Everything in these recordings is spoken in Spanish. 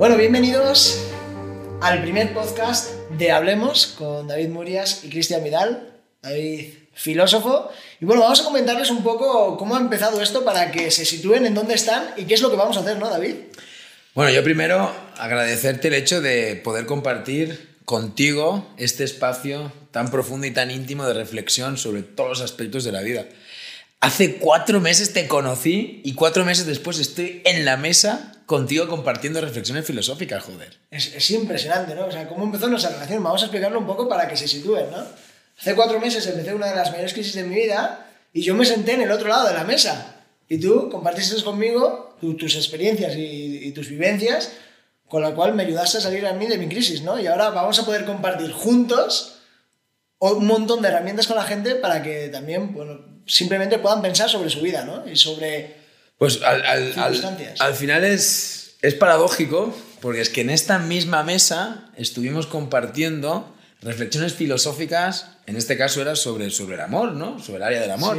Bueno, bienvenidos al primer podcast de Hablemos con David Murias y Cristian Vidal. David, filósofo. Y bueno, vamos a comentarles un poco cómo ha empezado esto para que se sitúen en dónde están y qué es lo que vamos a hacer, ¿no, David? Bueno, yo primero agradecerte el hecho de poder compartir contigo este espacio tan profundo y tan íntimo de reflexión sobre todos los aspectos de la vida. Hace cuatro meses te conocí y cuatro meses después estoy en la mesa contigo compartiendo reflexiones filosóficas, joder. Es, impresionante, ¿no? O sea, cómo empezó nuestra relación. Vamos a explicarlo un poco para que se sitúen, ¿no? Hace cuatro meses empecé una de las mayores crisis de mi vida y yo me senté en el otro lado de la mesa. Y tú compartiste conmigo tus experiencias y, y, tus vivencias, con la cual me ayudaste a salir a mí de mi crisis, ¿no? Y ahora vamos a poder compartir juntos un montón de herramientas con la gente para que también, bueno, simplemente puedan pensar sobre su vida, ¿no? Y sobre pues al, al, al, final es, es paradójico, porque es que en esta misma mesa estuvimos compartiendo reflexiones filosóficas, en este caso era sobre, sobre el amor, ¿no? Sobre el área del amor.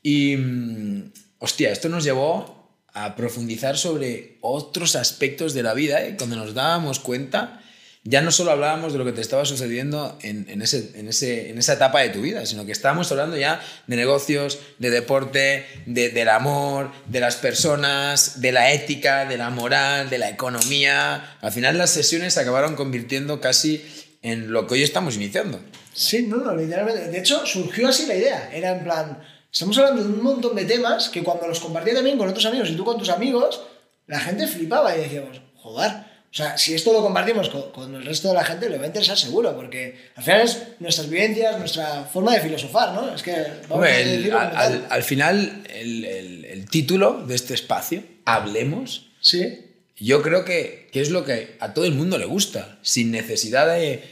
Y, mm, hostia, esto nos llevó a profundizar sobre otros aspectos de la vida, ¿eh? cuando nos dábamos cuenta ya no solo hablábamos de lo que te estaba sucediendo en, ese, en, ese, en esa etapa de tu vida, sino que estábamos hablando ya de negocios, de deporte, de, del amor, de las personas, de la ética, de la moral, de la economía. Al final las sesiones se acabaron convirtiendo casi en lo que hoy estamos iniciando. Sí, no, no, literalmente. De hecho, surgió así la idea. Era en plan, estamos hablando de un montón de temas que cuando los compartía también con otros amigos y tú con tus amigos, la gente flipaba y decíamos, joder o sea, si esto lo compartimos con, el resto de la gente, le va a interesar seguro, porque al final es nuestras vivencias, nuestra forma de filosofar, ¿no? Es que vamos a al, al, final, el, el, título de este espacio, Hablemos, ¿Sí? yo creo que, que, es lo que a todo el mundo le gusta, sin necesidad de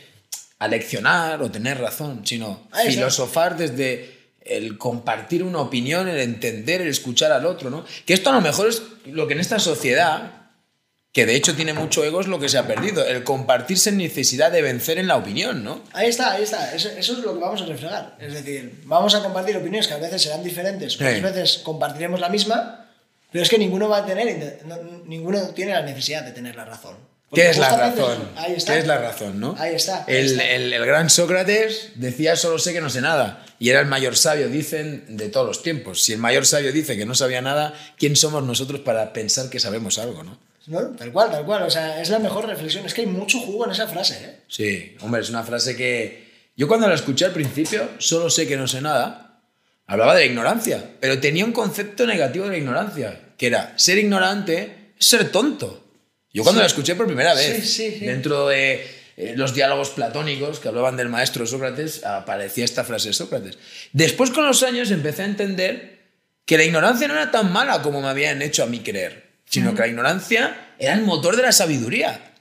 aleccionar o tener razón, sino filosofar desde el compartir una opinión, el entender, el escuchar al otro, ¿no? Que esto a lo mejor es lo que en esta sociedad que de hecho tiene mucho ego, es lo que se ha perdido. El compartirse en necesidad de vencer en la opinión, ¿no? Ahí está, ahí está. Eso, es lo que vamos a reflejar. Es decir, vamos a compartir opiniones que a veces serán diferentes, otras veces compartiremos la misma, pero es que ninguno va a tener, ninguno tiene la necesidad de tener la razón. ¿Qué es la razón? Ahí está. ¿Qué es la razón, no? Ahí está. el, El, el, gran Sócrates decía solo sé que no sé nada. Y era el mayor sabio, dicen, de todos los tiempos. Si el mayor sabio dice que no sabía nada, ¿quién somos nosotros para pensar que sabemos algo, no? Tal cual, tal cual. O sea, es la mejor reflexión. Es que hay mucho jugo en esa frase, ¿eh? Sí, hombre, es una frase que. Yo cuando la escuché al principio, solo sé que no sé nada, hablaba de la ignorancia, pero tenía un concepto negativo de la ignorancia, que era ser ignorante es ser tonto. Yo cuando la escuché por primera vez, dentro de eh, los diálogos platónicos que hablaban del maestro Sócrates, aparecía esta frase de Sócrates. Después con los años empecé a entender que la ignorancia no era tan mala como me habían hecho a mí creer sino que la ignorancia era el motor de la sabiduría.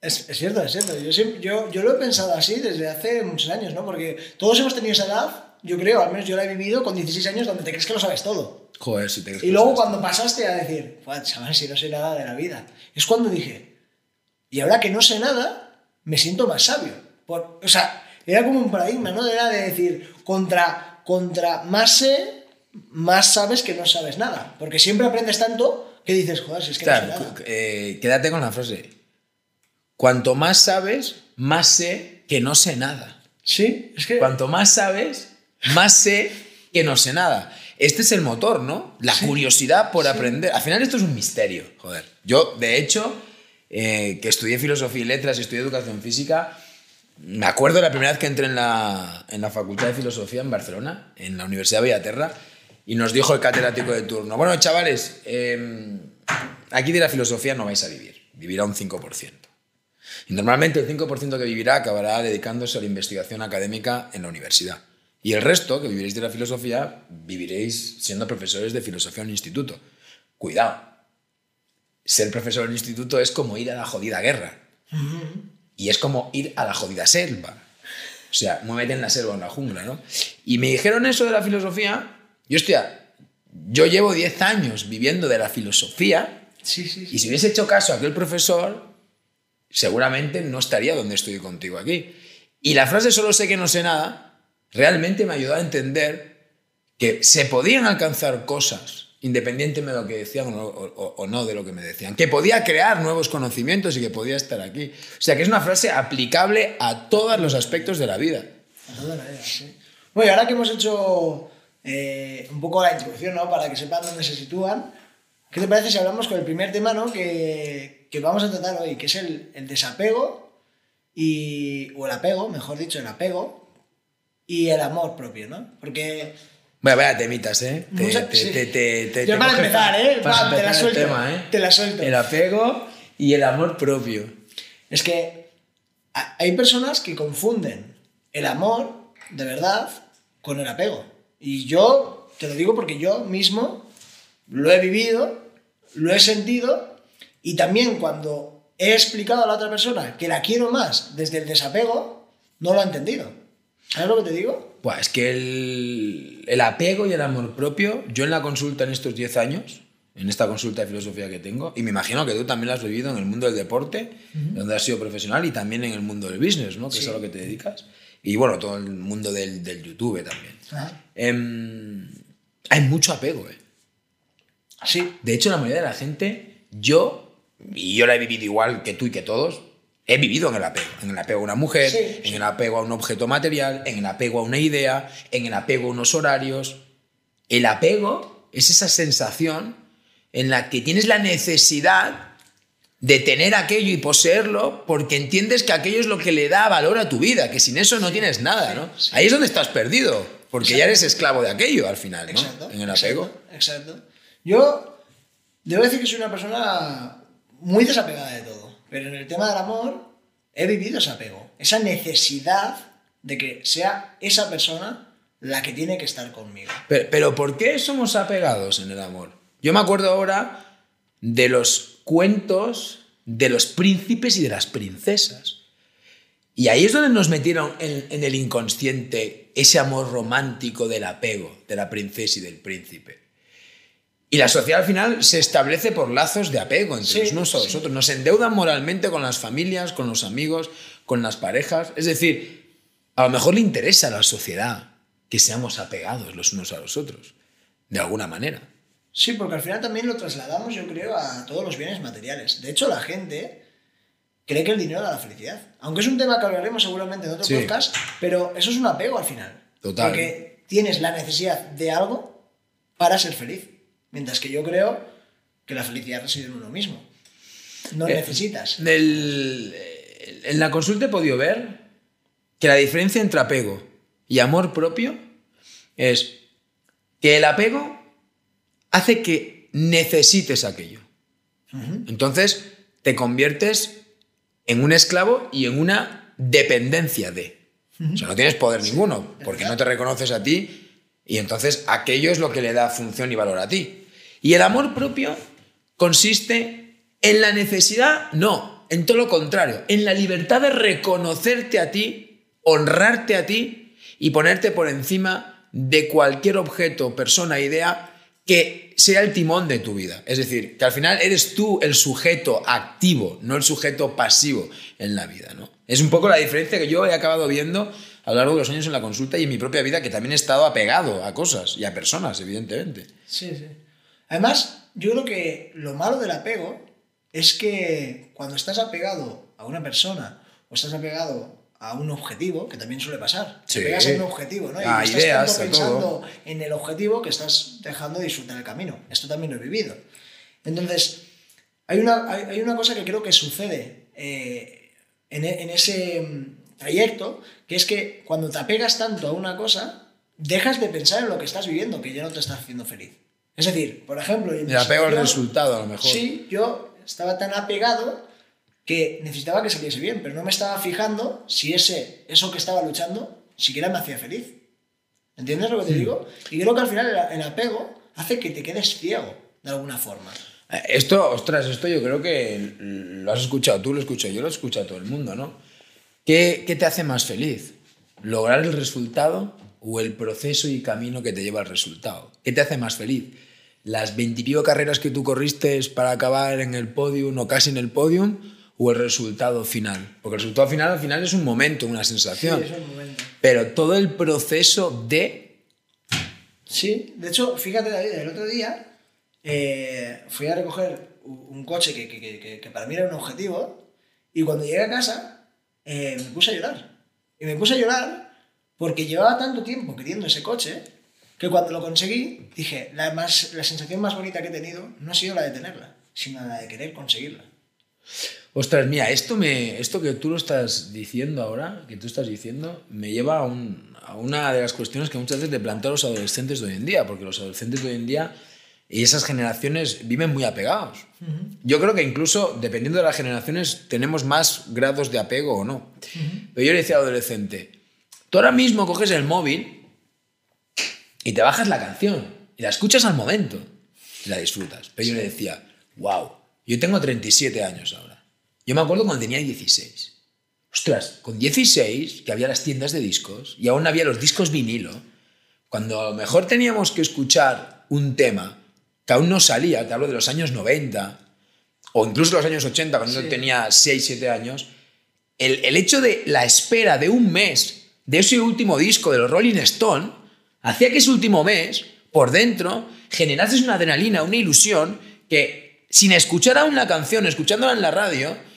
Es, es cierto, es cierto. Yo, yo, yo, lo he pensado así desde hace muchos años, ¿no? Porque todos hemos tenido esa edad, yo creo, al menos yo la he vivido con 16 años, donde te crees que lo sabes todo. Joder, si te crees Y luego cuando pasaste a decir, chaval, si no sé nada de la vida, es cuando dije, y ahora que no sé nada, me siento más sabio. Por, o sea, era como un paradigma, ¿no? Era de decir, contra, contra más sé, más sabes que no sabes nada. Porque siempre aprendes tanto ¿Qué dices, joder, si es que no eh, quédate con la frase. Cuanto más sabes, más sé que no sé nada. Sí, es que... Cuanto más sabes, más sé que no sé nada. Este es el motor, ¿no? La curiosidad por aprender. Al final esto es un misterio, joder. Yo, de hecho, eh, que estudié filosofía y letras y estudié educación física, me acuerdo la primera vez que entré en la, en la Facultad de Filosofía en Barcelona, en la Universidad de Bellaterra, y nos dijo el catedrático de turno, bueno, chavales, em, aquí de la filosofía no vais a vivir, vivirá un 5%. Y normalmente el 5% que vivirá acabará dedicándose a la investigación académica en la universidad. Y el resto, que viviréis de la filosofía, viviréis siendo profesores de filosofía en un instituto. Cuidado. Ser profesor en un instituto es como ir a la jodida guerra. Y es como ir a la jodida selva. O sea, muévete en la selva o en la jungla, ¿no? Y me dijeron eso de la filosofía y hostia, yo llevo 10 años viviendo de la filosofía y si hubiese hecho caso a aquel profesor, seguramente no estaría donde estoy contigo aquí. Y la frase solo sé que no sé nada realmente me ayudó a entender que se podían alcanzar cosas independientemente de lo que decían o, o- o no de lo que me decían. Que podía crear nuevos conocimientos y que podía estar aquí. O sea, que es una frase aplicable a todos los aspectos de la vida. A toda la vida, sí. Bueno, y ahora que hemos hecho eh, un poco la introducción, ¿no? Para que sepan dónde se sitúan, ¿qué te parece si hablamos con el primer tema, ¿no? Que, que vamos a tratar hoy, que es el, el desapego y, o el apego, mejor dicho, el apego y el amor propio, ¿no? Porque Vaya, vaya temitas, ¿eh? Te, Mucha- te- sí. Yo para empezar, ¿eh? para Va, te la empezar el suelto, tema, ¿eh? te la suelto. El apego y el amor propio. es que ha- hay personas que confunden el amor, de verdad, con el apego. Y yo te lo digo porque yo mismo lo he vivido, lo he sentido y también cuando he explicado a la otra persona que la quiero más desde el desapego, no lo ha entendido. ¿Sabes lo que te digo? Buah, es que el, el apego y el amor propio, yo en la consulta en estos 10 años, en esta consulta de filosofía que tengo, y me imagino que tú también lo has vivido en el mundo del deporte, donde has sido profesional, y también en el mundo del business, ¿no? que es Sí. a lo que te dedicas. Y bueno, todo el mundo del, del YouTube también. Em, hay mucho apego, ¿eh? Sí, De hecho, la mayoría de la gente, yo, y yo la he vivido igual que tú y que todos, he vivido en el apego. En el apego a una mujer, Sí, en sí. el apego a un objeto material, en el apego a una idea, en el apego a unos horarios. El apego es esa sensación en la que tienes la necesidad de tener aquello y poseerlo porque entiendes que aquello es lo que le da valor a tu vida, que sin eso no tienes nada, ¿no? sí. Ahí es donde estás perdido, porque ya eres esclavo de aquello al final, ¿no? Exacto. en el apego. Exacto, exacto. Yo debo decir que soy una persona muy desapegada de todo, pero en el tema del amor he vivido ese apego, esa necesidad de que sea esa persona la que tiene que estar conmigo. Pero, pero ¿por qué somos apegados en el amor? Yo me acuerdo ahora de los cuentos de los príncipes y de las princesas. Y ahí es donde nos metieron en, en el inconsciente ese amor romántico del apego de la princesa y del príncipe. Y la sociedad al final se establece por lazos de apego entre Sí, los unos a los sí. otros. Nos endeudan moralmente con las familias, con los amigos, con las parejas. Es decir, a lo mejor le interesa a la sociedad que seamos apegados los unos a los otros, de alguna manera. Sí, porque al final también lo trasladamos, yo creo, a todos los bienes materiales. De hecho, la gente cree que el dinero da la felicidad. Aunque es un tema que hablaremos seguramente en otro Sí. podcast, pero eso es un apego al final. Total. Porque tienes la necesidad de algo para ser feliz. Mientras que yo creo que la felicidad reside en uno mismo. No Eh, necesitas. Del- en la consulta he podido ver que la diferencia entre apego y amor propio es que el apego hace que necesites aquello. Entonces te conviertes en un esclavo y en una dependencia de. O sea, no tienes poder ninguno porque no te reconoces a ti y entonces aquello es lo que le da función y valor a ti. Y el amor propio consiste en la necesidad, no, en todo lo contrario, en la libertad de reconocerte a ti, honrarte a ti y ponerte por encima de cualquier objeto, persona, idea que sea el timón de tu vida. Es decir, que al final eres tú el sujeto activo, no el sujeto pasivo en la vida. ¿no? Es un poco la diferencia que yo he acabado viendo a lo largo de los años en la consulta y en mi propia vida, que también he estado apegado a cosas y a personas, evidentemente. Sí, sí. Además, yo creo que lo malo del apego es que cuando estás apegado a una persona o estás apegado a un objetivo, que también suele pasar, te Sí. pegas en un objetivo, ¿no? Y A estás ideas, tanto a pensando todo. en el objetivo que estás dejando de disfrutar el camino. Esto también lo he vivido. Entonces, hay una, hay, hay una cosa que creo que sucede eh, en, e- en ese mm, trayecto, que es que cuando te apegas tanto a una cosa, dejas de pensar en lo que estás viviendo, que ya no te está haciendo feliz. Es decir, por ejemplo... El apego al resultado, a lo mejor. Sí, yo estaba tan apegado que necesitaba que saliese bien, pero no me estaba fijando si ese, eso que estaba luchando siquiera me hacía feliz. ¿Entiendes lo que te digo? Y creo que al final el, apego hace que te quedes ciego, de alguna forma. Eh, Esto, ostras, esto yo creo que lo has escuchado tú, lo escucho yo, lo escucha todo el mundo, ¿no? ¿Qué, qué te hace más feliz? ¿Lograr el resultado o el proceso y camino que te lleva al resultado? ¿Qué te hace más feliz? ¿Las veintipico carreras que tú corriste para acabar en el podium o casi en el podium o el resultado final? Porque el resultado final al final es un momento, una sensación. Sí, es un momento. Pero todo el proceso de... Sí, de hecho, fíjate David, el otro día eh, fui a recoger un coche que, que- que- que para mí era un objetivo y cuando llegué a casa eh, me puse a llorar. Y me puse a llorar porque llevaba tanto tiempo queriendo ese coche que cuando lo conseguí dije, la, más, la sensación más bonita que he tenido no ha sido la de tenerla, sino la de querer conseguirla. Ostras, mira, esto, me, esto que tú lo estás diciendo ahora, que tú estás diciendo, me lleva a, un- a una de las cuestiones que muchas veces te planteo a los adolescentes de hoy en día, porque los adolescentes de hoy en día y esas generaciones viven muy apegados. Yo creo que incluso, dependiendo de las generaciones, tenemos más grados de apego o no. Pero yo le decía al adolescente, tú ahora mismo coges el móvil y te bajas la canción y la escuchas al momento y la disfrutas. Pero yo le decía, wow, yo tengo 37 años ahora. Yo me acuerdo cuando tenía 16. Ostras, con 16, que había las tiendas de discos y aún había los discos vinilo, cuando a lo mejor teníamos que escuchar un tema que aún no salía, te hablo de los años 90 o incluso los años 80, cuando yo Sí. tenía 6, 7 años, el, el hecho de la espera de un mes de ese último disco de los Rolling Stone hacía que ese último mes, por dentro, generases una adrenalina, una ilusión que sin escuchar aún la canción, escuchándola en la radio,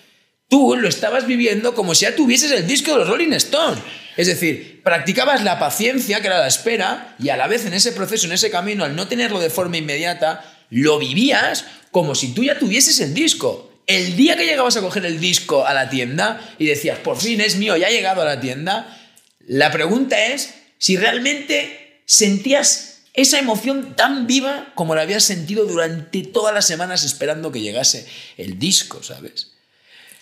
tú lo estabas viviendo como si ya tuvieses el disco de los Rolling Stone. Es decir, practicabas la paciencia, que era la espera, y a la vez en ese proceso, en ese camino, al no tenerlo de forma inmediata, lo vivías como si tú ya tuvieses el disco. El día que llegabas a coger el disco a la tienda y decías, por fin es mío, ya ha llegado a la tienda, la pregunta es si realmente sentías esa emoción tan viva como la habías sentido durante todas las semanas esperando que llegase el disco, ¿sabes?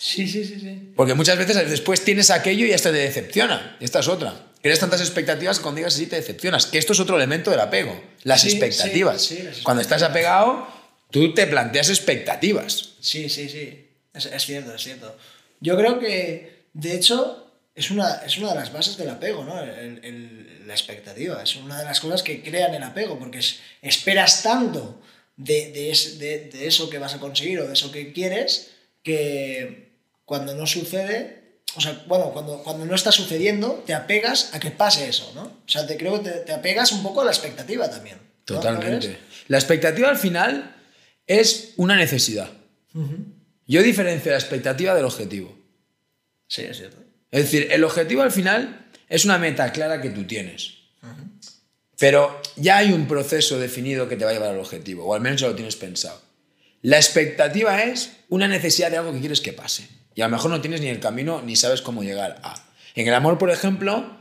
Sí, sí, sí, sí. Porque muchas veces después tienes aquello y hasta te decepciona. Esta es otra. Creas tantas expectativas que cuando digas así te decepcionas. Que esto es otro elemento del apego. Las Sí, expectativas. sí, sí, las Cuando estás apegado, tú te planteas expectativas. Sí, sí, sí. Es, es cierto, es cierto. Yo creo que, de hecho, es una, es una de las bases del apego, ¿no? El- el- la expectativa. Es una de las cosas que crean el apego, porque es- esperas tanto de, de, es- de- de eso que vas a conseguir o de eso que quieres, que cuando no sucede, o sea, bueno, cuando, cuando no está sucediendo, te apegas a que pase eso, ¿no? O sea, te creo que te, te apegas un poco a la expectativa también. ¿no? ¿No Totalmente. La expectativa al final es una necesidad. Yo diferencio la expectativa del objetivo. Sí, es cierto. Es decir, el objetivo al final es una meta clara que tú tienes. Pero ya hay un proceso definido que te va a llevar al objetivo, o al menos ya lo tienes pensado. La expectativa es una necesidad de algo que quieres que pase. Y a lo mejor no tienes ni el camino ni sabes cómo llegar a. En el amor, por ejemplo,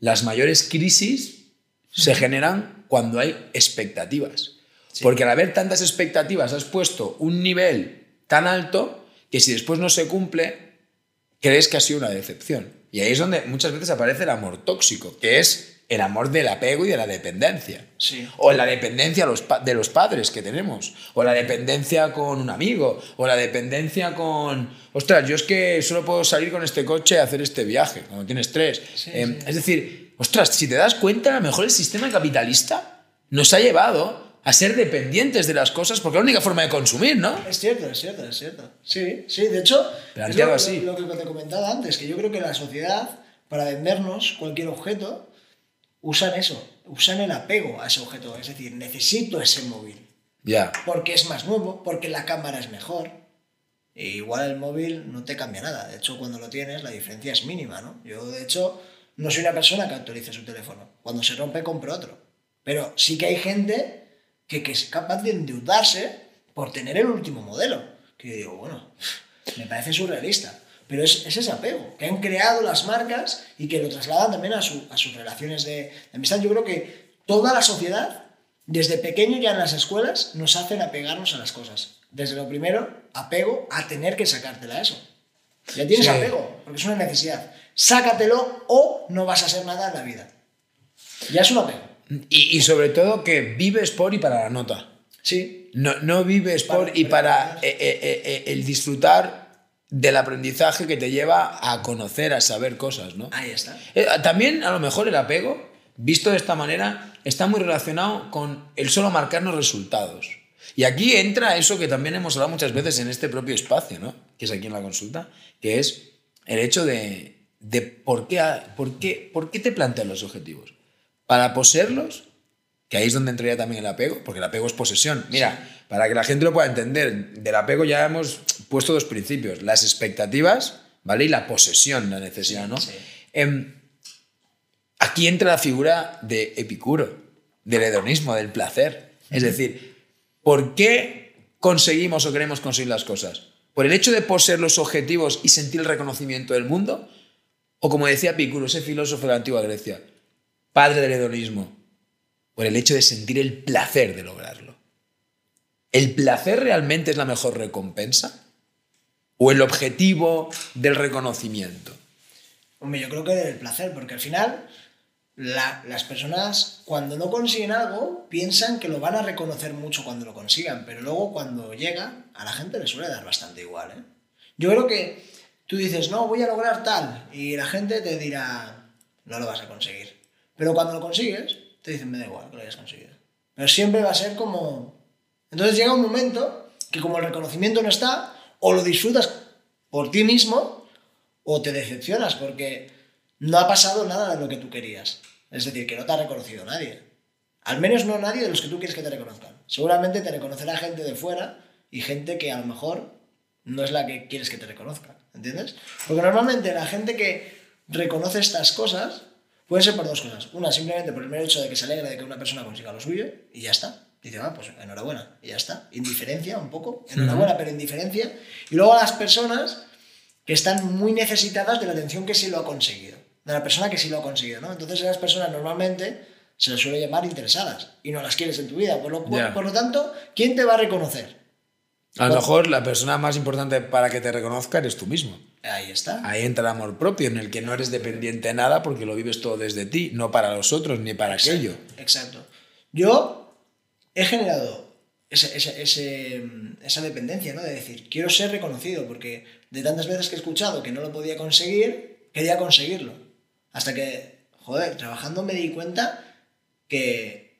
las mayores crisis se generan cuando hay expectativas. Porque al haber tantas expectativas has puesto un nivel tan alto que si después no se cumple, crees que ha sido una decepción. Y ahí es donde muchas veces aparece el amor tóxico, que es el amor del apego y de la dependencia. Sí. O la dependencia de los padres que tenemos. O la dependencia con un amigo. O la dependencia con... Ostras, yo es que solo puedo salir con este coche a hacer este viaje, cuando tienes tres. Sí, Em, sí. Es decir, ostras, si te das cuenta, a lo mejor el sistema capitalista nos ha llevado a ser dependientes de las cosas porque es la única forma de consumir, ¿no? Es cierto, es cierto, es cierto. Sí, sí, de hecho, es lo, así. lo- lo que te comentaba antes, que yo creo que la sociedad, para vendernos cualquier objeto, usan eso, usan el apego a ese objeto. Es decir, necesito ese móvil, Ya. porque es más nuevo, porque la cámara es mejor. E igual el móvil no te cambia nada. De hecho, cuando lo tienes, la diferencia es mínima, ¿no? Yo, de hecho, no soy una persona que actualice su teléfono. Cuando se rompe, compro otro. Pero sí que hay gente que, que es capaz de endeudarse por tener el último modelo. Que yo digo, bueno, me parece surrealista. Pero es, es ese apego, que han creado las marcas y que lo trasladan también a, su- a sus relaciones de, de amistad. Yo creo que toda la sociedad, desde pequeño ya en las escuelas, nos hacen apegarnos a las cosas. Desde lo primero, apego a tener que sacártela eso. Ya tienes Sí. apego, porque es una necesidad. Sácatelo o no vas a hacer nada en la vida. Ya es un apego. Y, y sobre todo que vives por y para la nota. Sí, No, no vives por Para- y para para- eh, eh, eh, el disfrutar del aprendizaje que te lleva a conocer, a saber cosas, ¿no? ahí está. Eh, También, a lo mejor, el apego, visto de esta manera, está muy relacionado con el solo marcarnos resultados. Y aquí entra eso que también hemos hablado muchas veces en este propio espacio, ¿no? que es aquí en la consulta, que es el hecho de, de por, qué, por, qué, por qué te planteas los objetivos. ¿Para poseerlos? Que ahí es donde entraría también el apego, porque el apego es posesión. Mira, para que la gente lo pueda entender, del apego ya hemos puesto dos principios, las expectativas, ¿vale? Y la posesión, la necesidad, ¿no? Sí. Em, aquí entra la figura de Epicuro, del hedonismo, del placer. Es decir, ¿por qué conseguimos o queremos conseguir las cosas? ¿Por el hecho de poseer los objetivos y sentir el reconocimiento del mundo? O como decía Epicuro, ese filósofo de la antigua Grecia, padre del hedonismo, por el hecho de sentir el placer de lograrlo. ¿El placer realmente es la mejor recompensa? ¿O el objetivo del reconocimiento? Hombre, yo creo que del placer, porque al final la- las personas cuando no consiguen algo piensan que lo van a reconocer mucho cuando lo consigan, pero luego cuando llega a la gente le suele dar bastante igual. ¿eh? Yo creo que tú dices, no, voy a lograr tal, y la gente te dirá, no lo vas a conseguir. Pero cuando lo consigues, te dicen, me da igual que lo hayas conseguido. Pero siempre va a ser como... Entonces llega un momento que como el reconocimiento no está, o lo disfrutas por ti mismo, o te decepcionas porque no ha pasado nada de lo que tú querías. Es decir, que no te ha reconocido nadie. Al menos no nadie de los que tú quieres que te reconozcan. Seguramente te reconocerá gente de fuera y gente que a lo mejor no es la que quieres que te reconozca. ¿Entiendes? Porque normalmente la gente que reconoce estas cosas puede ser por dos cosas. Una, simplemente por el mero hecho de que se alegra de que una persona consiga lo suyo y ya está. Dice, ah, pues enhorabuena, y ya está. Indiferencia un poco, enhorabuena, pero indiferencia. Y luego las personas que están muy necesitadas de la atención que sí lo ha conseguido, de la persona que sí lo ha conseguido, ¿no? Entonces esas personas normalmente se les suele llamar interesadas y no las quieres en tu vida. Por lo, por- Ya. por lo tanto, ¿quién te va a reconocer? A lo mejor la persona más importante para que te reconozca eres tú mismo. Ahí está. Ahí entra el amor propio, en el que no eres dependiente de nada porque lo vives todo desde ti, no para los otros ni para aquello. Exacto. Yo he generado ese- ese- ese, esa dependencia, ¿no? De decir, quiero ser reconocido, porque de tantas veces que he escuchado que no lo podía conseguir, quería conseguirlo. Hasta que, joder, trabajando me di cuenta que,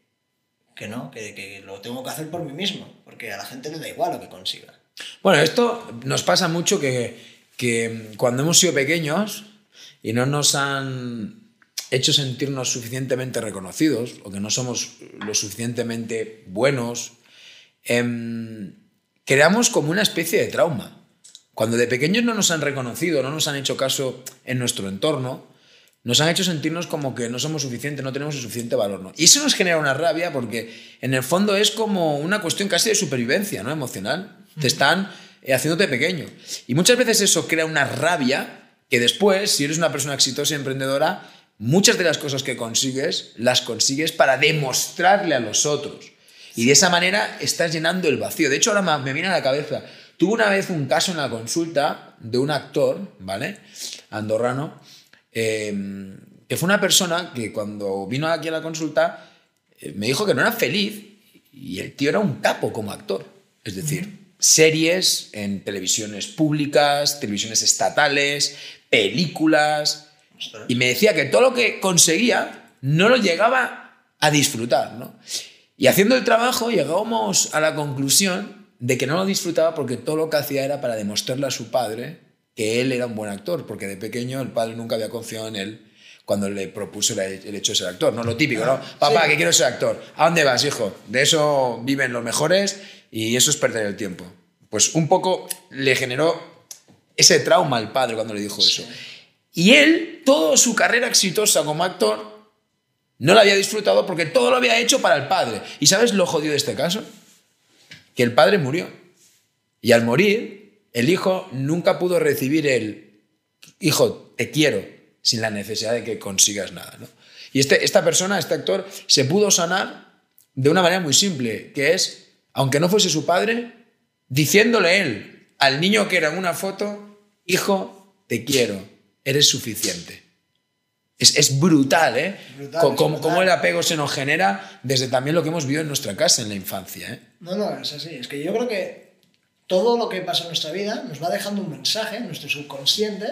que no, que, que lo tengo que hacer por mí mismo, porque a la gente le da igual lo que consiga. Bueno, esto nos pasa mucho que, que cuando hemos sido pequeños y no nos han hecho sentirnos suficientemente reconocidos o que no somos lo suficientemente buenos, em, creamos como una especie de trauma. Cuando de pequeños no nos han reconocido, no nos han hecho caso en nuestro entorno, nos han hecho sentirnos como que no somos suficientes, no tenemos el suficiente valor. ¿no? Y eso nos genera una rabia porque en el fondo es como una cuestión casi de supervivencia ¿no? emocional. Te están eh, haciéndote pequeño. Y muchas veces eso crea una rabia que después, si eres una persona exitosa y emprendedora, muchas de las cosas que consigues las consigues para demostrarle a los otros. Y de esa manera estás llenando el vacío. De hecho, ahora me- viene a la cabeza. Tuve una vez un caso en la consulta de un actor, ¿vale? Andorrano, eh, que fue una persona que cuando vino aquí a la consulta eh, me dijo que no era feliz y el tío era un capo como actor. Es decir, series en televisiones públicas, televisiones estatales, películas. Y me decía que todo lo que conseguía no lo llegaba a disfrutar, ¿no? Y haciendo el trabajo llegábamos a la conclusión de que no lo disfrutaba porque todo lo que hacía era para demostrarle a su padre que él era un buen actor, porque de pequeño el padre nunca había confiado en él cuando le propuso el hecho de ser actor, no lo típico, ¿no? Papá, sí. que quiero ser actor. ¿A dónde vas, hijo? De eso viven los mejores y eso es perder el tiempo. Pues un poco le generó ese trauma al padre cuando le dijo eso. Y él, toda su carrera exitosa como actor, no la había disfrutado porque todo lo había hecho para el padre. ¿Y sabes lo jodido de este caso? Que el padre murió. Y al morir, el hijo nunca pudo recibir el hijo, te quiero, sin la necesidad de que consigas nada. ¿no? Y este, esta persona, este actor, se pudo sanar de una manera muy simple, que es, aunque no fuese su padre, diciéndole él al niño que era en una foto, hijo, te quiero, eres suficiente. Es, es brutal, ¿eh? Brutal, como, brutal. cómo el apego se nos genera desde también lo que hemos vivido en nuestra casa, en la infancia, ¿eh? No, no, es así. Es que yo creo que todo lo que pasa en nuestra vida nos va dejando un mensaje en nuestro subconsciente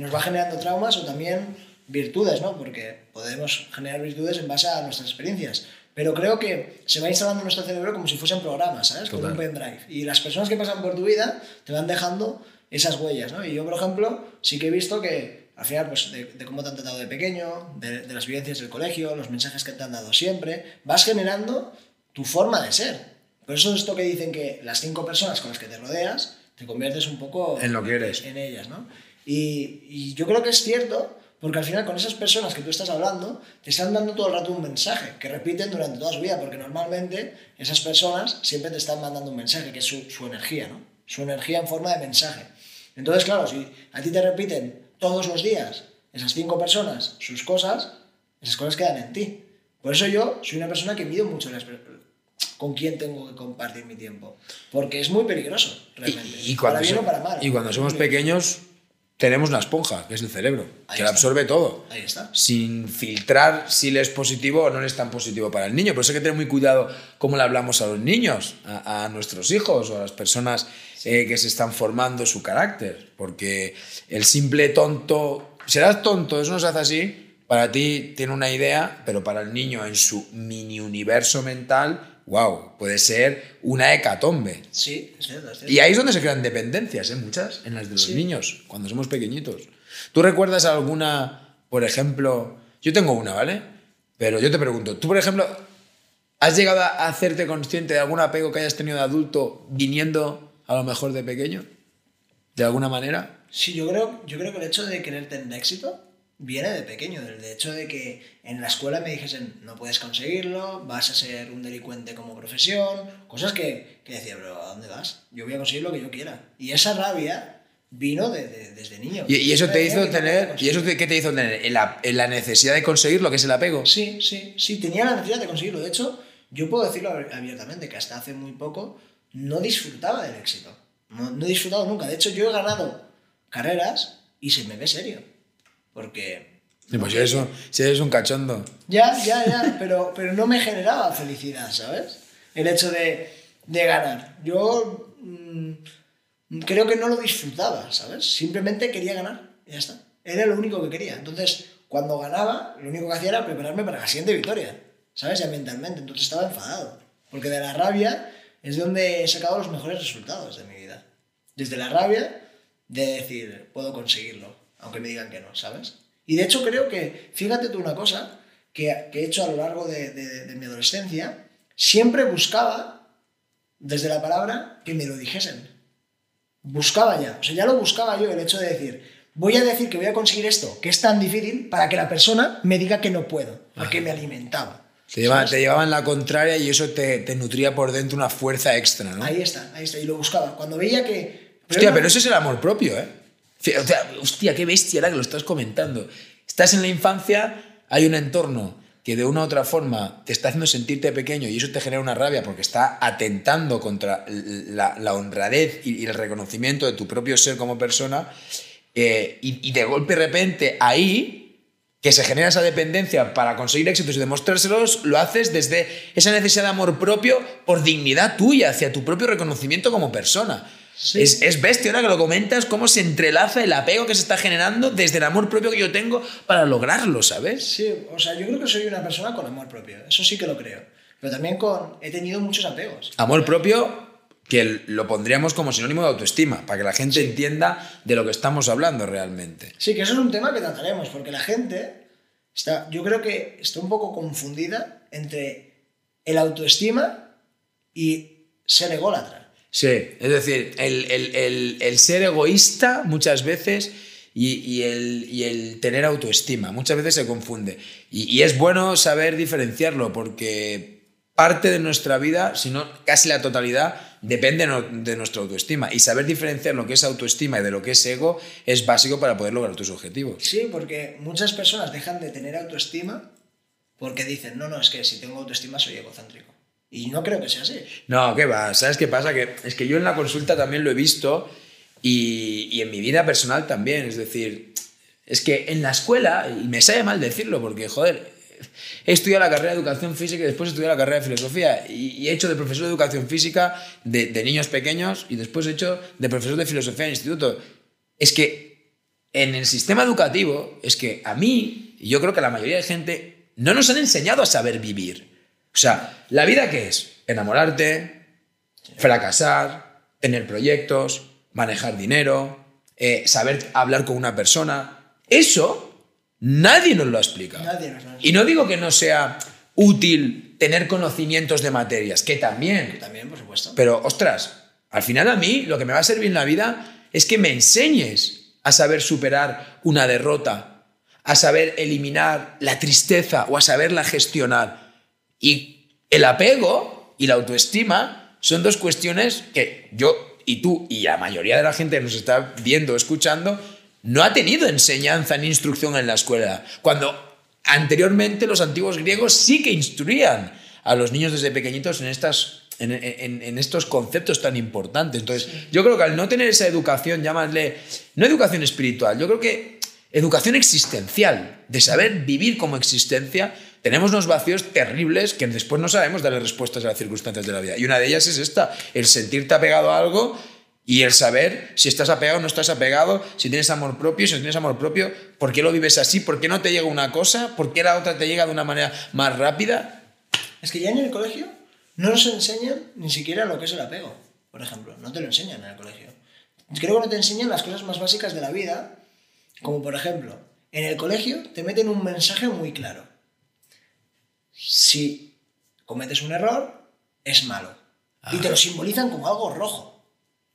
nos va generando traumas o también virtudes, ¿no? Porque podemos generar virtudes en base a nuestras experiencias. Pero creo que se va instalando en nuestro cerebro como si fuesen programas, ¿sabes? Como Total. un pendrive. Y las personas que pasan por tu vida te van dejando esas huellas, ¿no? Y yo, por ejemplo, sí que he visto que al final, pues de, de cómo te han tratado de pequeño, de, de las vivencias del colegio, los mensajes que te han dado siempre, vas generando tu forma de ser. Por eso esto que dicen que las cinco personas con las que te rodeas, te conviertes un poco En lo que eres. en ellas, ¿no? Y, y yo creo que es cierto, porque al final con esas personas que tú estás hablando, te están dando todo el rato un mensaje que repiten durante toda su vida, porque normalmente esas personas siempre te están mandando un mensaje, que es su, su energía, ¿no? Su energía en forma de mensaje. Entonces, claro, si a ti te repiten todos los días esas cinco personas sus cosas, esas cosas quedan en ti. Por eso yo soy una persona que mido mucho las con quién tengo que compartir mi tiempo. Porque es muy peligroso, realmente. Y, y cuando, para bien so- o para mal. y cuando somos pequeños, tenemos una esponja, que es el cerebro, Ahí que lo está. absorbe todo. Ahí está. Sin filtrar si le es positivo o no le es tan positivo para el niño. Por eso hay que tener muy cuidado cómo le hablamos a los niños, a, a nuestros hijos o a las personas eh, que se están formando su carácter. Porque el simple tonto, serás tonto, eso no se hace así. Para ti tiene una idea, pero para el niño en su mini universo mental, wow, puede ser una hecatombe. Sí, es cierto, es cierto. Y ahí es donde se crean dependencias, ¿eh? Muchas, en las de los Sí. niños, cuando somos pequeñitos. ¿Tú recuerdas alguna, por ejemplo, yo tengo una, ¿vale? Pero yo te pregunto, tú, por ejemplo, ¿has llegado a hacerte consciente de algún apego que hayas tenido de adulto viniendo a lo mejor de pequeño? ¿De alguna manera? Sí, yo creo, yo creo que el hecho de querer tener éxito viene de pequeño, del hecho de que en la escuela me dijesen no puedes conseguirlo, vas a ser un delincuente como profesión, cosas que, que decía, pero ¿a dónde vas? Yo voy a conseguir lo que yo quiera. Y esa rabia vino de- de- desde niño. Y, y eso te hizo tener, ¿y eso te- qué te hizo tener? ¿En la, en la necesidad de conseguir lo que es el apego? Sí, sí, sí, tenía la necesidad de conseguirlo. De hecho, yo puedo decirlo ab- abiertamente, que hasta hace muy poco no disfrutaba del éxito. No, no he disfrutado nunca. De hecho, yo he ganado carreras y se me ve serio. Porque... Sí, Pues si eres un, si eres un cachondo. Ya, ya, ya, pero, pero no me generaba felicidad, ¿sabes? El hecho de, de ganar. Yo mm, creo que no lo disfrutaba, ¿sabes? Simplemente quería ganar y ya está. Era lo único que quería. Entonces, cuando ganaba, lo único que hacía era prepararme para la siguiente victoria, ¿sabes? Ya mentalmente. Entonces estaba enfadado. Porque de la rabia es donde he sacado los mejores resultados de mi vida. Desde la rabia de decir, puedo conseguirlo, aunque me digan que no, ¿sabes? Y de hecho creo que, fíjate tú una cosa que, que he hecho a lo largo de, de- de mi adolescencia, siempre buscaba, desde la palabra, que me lo dijesen. Buscaba ya, o sea, ya lo buscaba yo el hecho de decir, voy a decir que voy a conseguir esto, que es tan difícil, para que la persona me diga que no puedo, porque me alimentaba. Te, lleva- ¿sabes? te llevaban la contraria y eso te, te nutría por dentro una fuerza extra, ¿no? Ahí está, ahí está, y lo buscaba. Cuando veía que... Hostia, pero eso es el amor propio, ¿eh? O sea, hostia, qué bestia ahora que lo estás comentando. Estás en la infancia, hay un entorno que de una u otra forma te está haciendo sentirte pequeño y eso te genera una rabia porque está atentando contra la, honradez y, y el reconocimiento de tu propio ser como persona. eh, y, y de golpe, de repente, ahí que se genera esa dependencia para conseguir éxitos y demostrárselos, lo haces desde esa necesidad de amor propio por dignidad tuya, hacia tu propio reconocimiento como persona. Sí. Es, es bestia ahora que lo comentas, cómo se entrelaza el apego que se está generando desde el amor propio que yo tengo para lograrlo, ¿sabes? Sí, o sea, yo creo que soy una persona con amor propio, eso sí que lo creo. Pero también con... He tenido muchos apegos. Amor propio que lo pondríamos como sinónimo de autoestima, para que la gente entienda de lo que estamos hablando realmente. Sí, que eso es un tema que trataremos, porque la gente está, yo creo que está un poco confundida entre el autoestima y ser ególatra. Sí, es decir, el, el- el- el ser egoísta muchas veces y, y el, y el tener autoestima, muchas veces se confunde. Y, y es bueno saber diferenciarlo porque parte de nuestra vida, si no casi la totalidad, depende no- de nuestra autoestima. Y saber diferenciar lo que es autoestima y de lo que es ego es básico para poder lograr tus objetivos. Sí, porque muchas personas dejan de tener autoestima porque dicen, no, no, es que si tengo autoestima soy egocéntrico. Y no creo que sea así. No, ¿qué va? ¿Sabes qué pasa? Que es que yo en la consulta también lo he visto y, y en mi vida personal también. Es decir, es que en la escuela, y me sabe mal decirlo porque, joder, he estudiado la carrera de educación física y después he estudiado la carrera de filosofía y, y he hecho de profesor de educación física de, de niños pequeños y después he hecho de profesor de filosofía en instituto. Es que en el sistema educativo, es que a mí, y yo creo que a la mayoría de gente, no nos han enseñado a saber vivir. O sea, ¿la vida qué es? Enamorarte, fracasar, tener proyectos, manejar dinero, eh, saber hablar con una persona, Eso nadie nos lo ha explicado. Nadie nos lo ha Y no digo que no sea útil tener conocimientos de materias, que también. También, por supuesto. Pero, ostras, al final a mí lo que me va a servir en la vida es que me enseñes a saber superar una derrota, a saber eliminar la tristeza o a saberla gestionar. Y el apego y la autoestima son dos cuestiones que yo y tú y la mayoría de la gente que nos está viendo, escuchando, no ha tenido enseñanza ni instrucción en la escuela. Cuando anteriormente los antiguos griegos sí que instruían a los niños desde pequeñitos en estas en, en- en estos conceptos tan importantes. Entonces, yo creo que al no tener esa educación, llámale, no educación espiritual, yo creo que educación existencial, de saber vivir como existencia, tenemos unos vacíos terribles que después no sabemos darle respuestas a las circunstancias de la vida. Y una de ellas es esta, el sentirte apegado a algo y el saber si estás apegado o no estás apegado, si tienes amor propio, si no tienes amor propio, por qué lo vives así, por qué no te llega una cosa, por qué la otra te llega de una manera más rápida. Es que ya en el colegio no nos enseñan ni siquiera lo que es el apego, por ejemplo. No te lo enseñan en el colegio. Creo que no te enseñan las cosas más básicas de la vida, como por ejemplo, en el colegio te meten un mensaje muy claro. Si cometes un error, es malo. Y te lo simbolizan como algo rojo.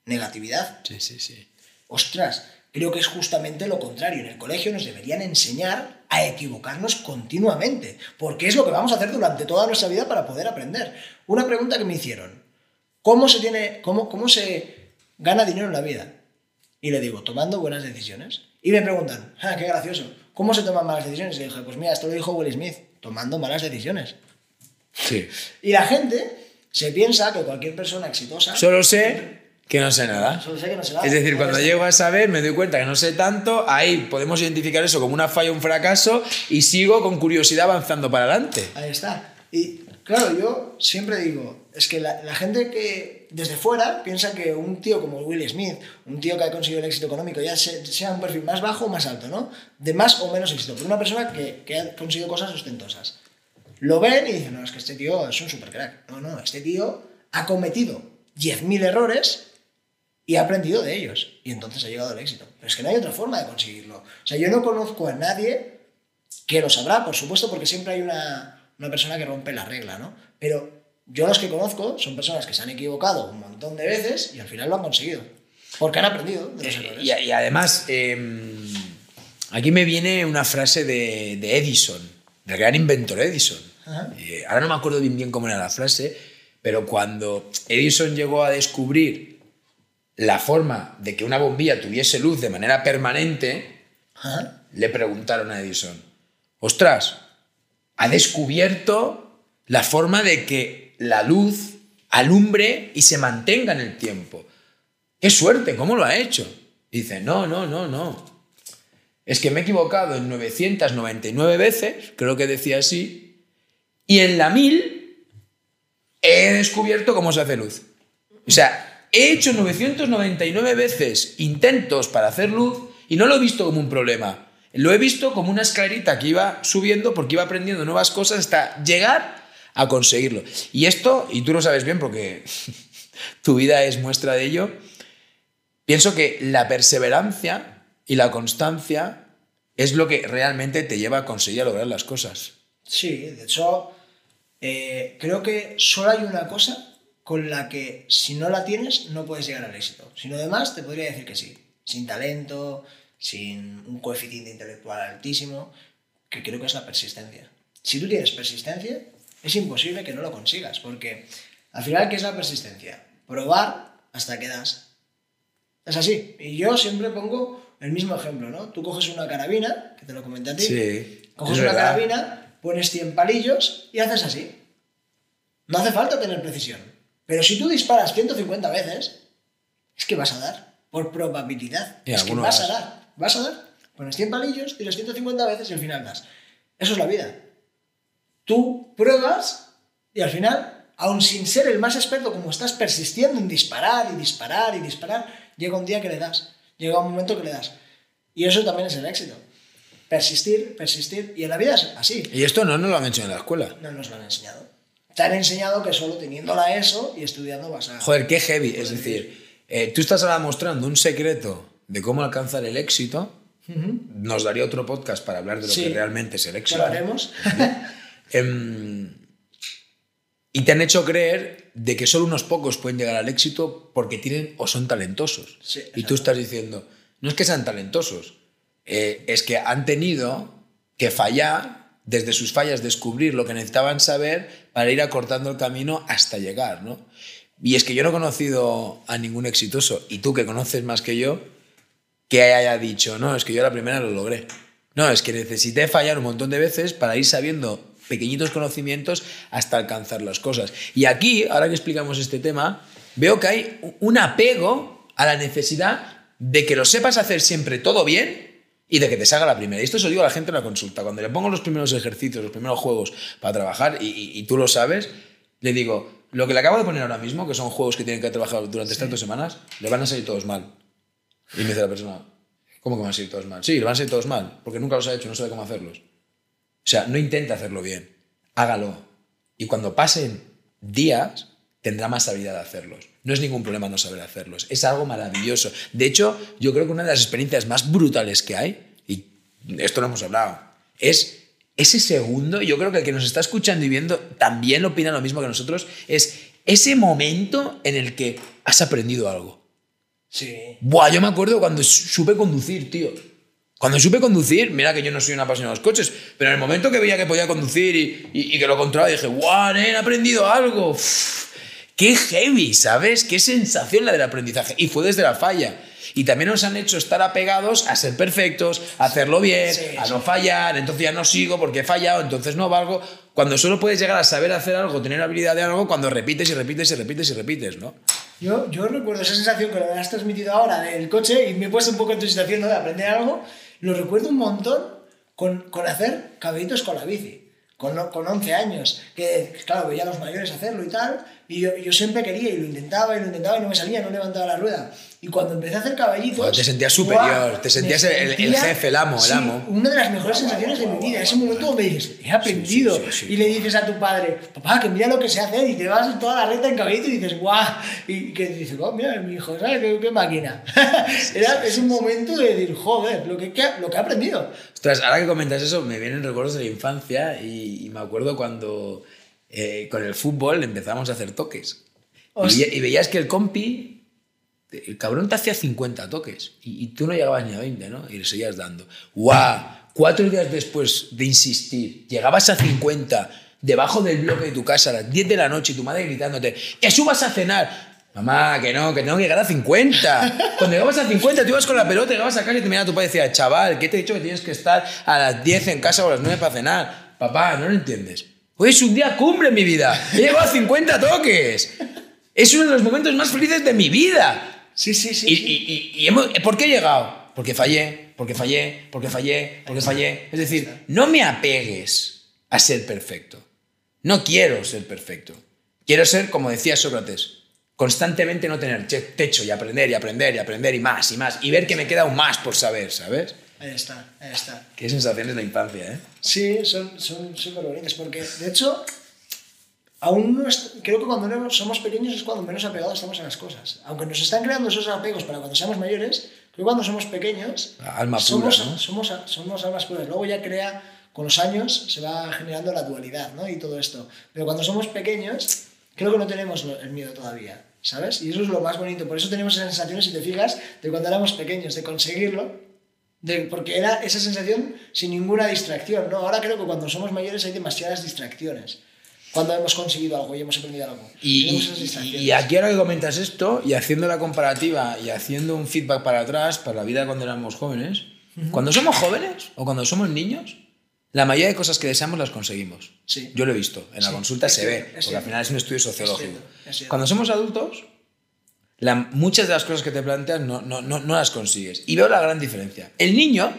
Negatividad. Sí, sí, sí. Ostras, creo que es justamente lo contrario. En el colegio nos deberían enseñar a equivocarnos continuamente, porque es lo que vamos a hacer durante toda nuestra vida para poder aprender. Una pregunta que me hicieron, ¿cómo se, tiene, cómo, cómo se gana dinero en la vida? Y le digo, tomando buenas decisiones. Y me preguntan, ah, qué gracioso, ¿cómo se toman malas decisiones? Y dije, pues mira, esto lo dijo Will Smith, tomando malas decisiones. Sí. Y la gente se piensa que cualquier persona exitosa... Solo sé que no sé nada. Solo sé que no se da. Es decir, cuando llego a saber, me doy cuenta que no sé tanto, ahí podemos identificar eso como una falla, un fracaso y sigo con curiosidad avanzando para adelante. Ahí está. Y claro, yo siempre digo, es que la, la gente que desde fuera piensa que un tío como Will Smith, un tío que ha conseguido el éxito económico, ya se- sea un perfil más bajo o más alto, ¿no? De más o menos éxito, pero una persona que, que ha conseguido cosas ostentosas. Lo ven y dicen, no, es que este tío es un super crack. No, no, este tío ha cometido 10.000 errores y ha aprendido de ellos. Y entonces ha llegado al éxito. Pero es que no hay otra forma de conseguirlo. O sea, yo no conozco a nadie que lo sabrá, por supuesto, porque siempre hay una, una persona que rompe la regla, ¿no? Pero yo los que conozco son personas que se han equivocado un montón de veces y al final lo han conseguido. Porque han aprendido de los Eh, errores. Y, y además, eh, aquí me viene una frase de, de Edison, del gran inventor Edison. Eh, ahora no me acuerdo bien bien cómo era la frase, pero cuando Edison llegó a descubrir la forma de que una bombilla tuviese luz de manera permanente, Ajá. le preguntaron a Edison, ostras, ha descubierto la forma de que la luz alumbre y se mantenga en el tiempo. ¡Qué suerte! ¿Cómo lo ha hecho? Dice, no, no, no, no. Es que me he equivocado en 999 veces, creo que decía así, y en la 1000 he descubierto cómo se hace luz. O sea, he hecho 999 veces intentos para hacer luz y no lo he visto como un problema. Lo he visto como una escalerita que iba subiendo porque iba aprendiendo nuevas cosas hasta llegar a conseguirlo. Y esto, y tú lo sabes bien porque tu vida es muestra de ello, pienso que la perseverancia y la constancia es lo que realmente te lleva a conseguir a lograr las cosas. Sí, de hecho, eh, creo que solo hay una cosa con la que si no la tienes no puedes llegar al éxito. Si no demás, te podría decir que sí. Sin talento, sin un coeficiente intelectual altísimo, que creo que es la persistencia. Si tú tienes persistencia, es imposible que no lo consigas, porque al final, ¿qué es la persistencia? Probar hasta que das. Es así. Y yo siempre pongo el mismo ejemplo, ¿no? Tú coges una carabina, que te lo comenté a ti, Sí, Coges es una verdad. carabina, pones 100 palillos y haces así. No hace falta tener precisión. Pero si tú disparas 150 veces, es que vas a dar. Por probabilidad. Es que vas a dar. Vas a dar. Pones 100 palillos, tiras 150 veces y al final das. Eso es la vida. Tú pruebas y al final, aun sin ser el más experto, como estás persistiendo en disparar y disparar y disparar, llega un día que le das. Llega un momento que le das. Y eso también es el éxito. Persistir, persistir. Y en la vida es así. Y esto no nos lo han hecho en la escuela. No nos lo han enseñado. Te han enseñado que solo teniéndola eso y estudiando vas a... Joder, qué heavy. Es decir, eh, tú estás ahora mostrando un secreto de cómo alcanzar el éxito nos daría otro podcast para hablar de lo Sí. que realmente es el éxito. lo haremos. Em, y te han hecho creer de que solo unos pocos pueden llegar al éxito porque tienen o son talentosos. Sí, y tú estás diciendo, no es que sean talentosos, eh, es que han tenido que fallar, desde sus fallas descubrir lo que necesitaban saber para ir acortando el camino hasta llegar, ¿no? Y es que yo no he conocido a ningún exitoso, y tú que conoces más que yo, que haya dicho, no, es que yo la primera lo logré. No, es que necesité fallar un montón de veces para ir sabiendo pequeñitos conocimientos hasta alcanzar las cosas. Y aquí, ahora que explicamos este tema, veo que hay un apego a la necesidad de que lo sepas hacer siempre todo bien y de que te salga la primera. Y esto se lo digo a la gente en la consulta. Cuando le pongo los primeros ejercicios, los primeros juegos para trabajar, y, y- y tú lo sabes, le digo, lo que le acabo de poner ahora mismo, que son juegos que tienen que trabajar durante estas dos semanas, le van a salir todos mal. Y me dice la persona, ¿cómo que van a salir todos mal? Sí, le van a salir todos mal, porque nunca los ha hecho, no sabe cómo hacerlos. O sea, no intente hacerlo bien, hágalo. Y cuando pasen días, tendrá más habilidad de hacerlos. No es ningún problema no saber hacerlos, es algo maravilloso. De hecho, yo creo que una de las experiencias más brutales que hay, y esto lo hemos hablado, es ese segundo, yo creo que el que nos está escuchando y viendo también opina lo mismo que nosotros, es ese momento en el que has aprendido algo. Sí. Buah, yo me acuerdo cuando su- supe conducir, tío. Cuando supe conducir, mira que yo no soy una apasionado de los coches, pero en el momento que veía que podía conducir y, y- y que lo controlaba, dije, guau, nen, he aprendido algo. Uf, qué heavy, ¿sabes? Qué sensación la del aprendizaje. Y fue desde la falla. Y también nos han hecho estar apegados a ser perfectos, a hacerlo bien, Sí, a sí. no fallar, entonces ya no sigo porque he fallado, entonces no valgo. Cuando solo puedes llegar a saber hacer algo, tener habilidad de algo, cuando repites y repites y repites y repites, ¿no? Yo, yo recuerdo esa sensación que me has transmitido ahora del coche y me he puesto un poco en tu situación ¿no? de aprender algo. Lo recuerdo un montón con, con hacer caballitos con la bici, con, con 11 años. Que, claro, veía a los mayores hacerlo y tal. Y yo, yo siempre quería y lo intentaba y lo intentaba y no me salía, no levantaba la rueda. Y cuando empecé a hacer caballitos. Te sentías superior, ¡guau! te sentías me el- el jefe, el amo, el sí, amo. Una de las mejores sensaciones de mi vida. Ese momento donde dices, he aprendido. sí, sí. Y le dices a tu padre, papá, que mira lo que sé hacer. Y te vas en toda la recta en caballito y dices, guau. Y que dices, oh, mira, mi hijo, ¿sabes qué, qué máquina? Era, es un momento de decir, joder, lo que, que lo que he aprendido. Ostras, ahora que comentas eso, me vienen recuerdos de la infancia y, y me acuerdo cuando eh, con el fútbol empezamos a hacer toques. Y, y veías que el compi, el cabrón te hacía 50 toques y, y tú no llegabas ni a 20, ¿no? Y le seguías dando. ¡Guau! Cuatro días después de insistir, llegabas a 50 debajo del bloque de tu casa a las 10 de la noche y tu madre gritándote, ¡que subas a cenar! Mamá, que no, que tengo que llegar a 50. Cuando llegabas a 50, tú ibas con la pelota, llegabas a casa y te miraba tu padre y decía, chaval, ¿qué te he dicho que tienes que estar a las 10 en casa o a las 9 para cenar? Papá, no lo entiendes. Hoy es un día cumbre en mi vida. He llegado a 50 toques. Es uno de los momentos más felices de mi vida. Sí, sí, sí. Y, sí. y- y- y hemos- ¿Por qué he llegado? Porque fallé, porque fallé, porque fallé, porque fallé. Es decir, no me apegues a ser perfecto. No quiero ser perfecto. Quiero ser, como decía Sócrates, constantemente no tener techo y aprender y aprender y aprender y más y más y ver que me queda aún más por saber, ¿sabes? Ahí está, ahí está. Qué sensaciones de infancia, ¿eh? Sí, son son súper bonitas, porque de hecho, aún no est- creo que cuando somos pequeños es cuando menos apegados estamos a las cosas. Aunque nos están creando esos apegos para cuando seamos mayores, creo que cuando somos pequeños Alma pura, somos, ¿no? somos, somos almas puras. Luego ya crea, con los años se va generando la dualidad ¿no? y todo esto. Pero cuando somos pequeños, creo que no tenemos el miedo todavía. ¿Sabes? Y eso es lo más bonito. Por eso tenemos esas sensaciones, si te fijas, de cuando éramos pequeños, de conseguirlo, de- porque era esa sensación sin ninguna distracción, ¿no? Ahora creo que cuando somos mayores hay demasiadas distracciones. Cuando hemos conseguido algo y hemos aprendido algo. Y, y- y aquí ahora que comentas esto y haciendo la comparativa y haciendo un feedback para atrás para la vida cuando éramos jóvenes, cuando somos jóvenes o cuando somos niños, la mayoría de cosas que deseamos las conseguimos. Sí. Yo lo he visto, en la Sí, consulta se cierto, ve, porque al final es un estudio sociológico. cierto, es cierto. Cuando somos adultos, muchas de las cosas que te planteas no, no, no, no las consigues. Y veo la gran diferencia. El niño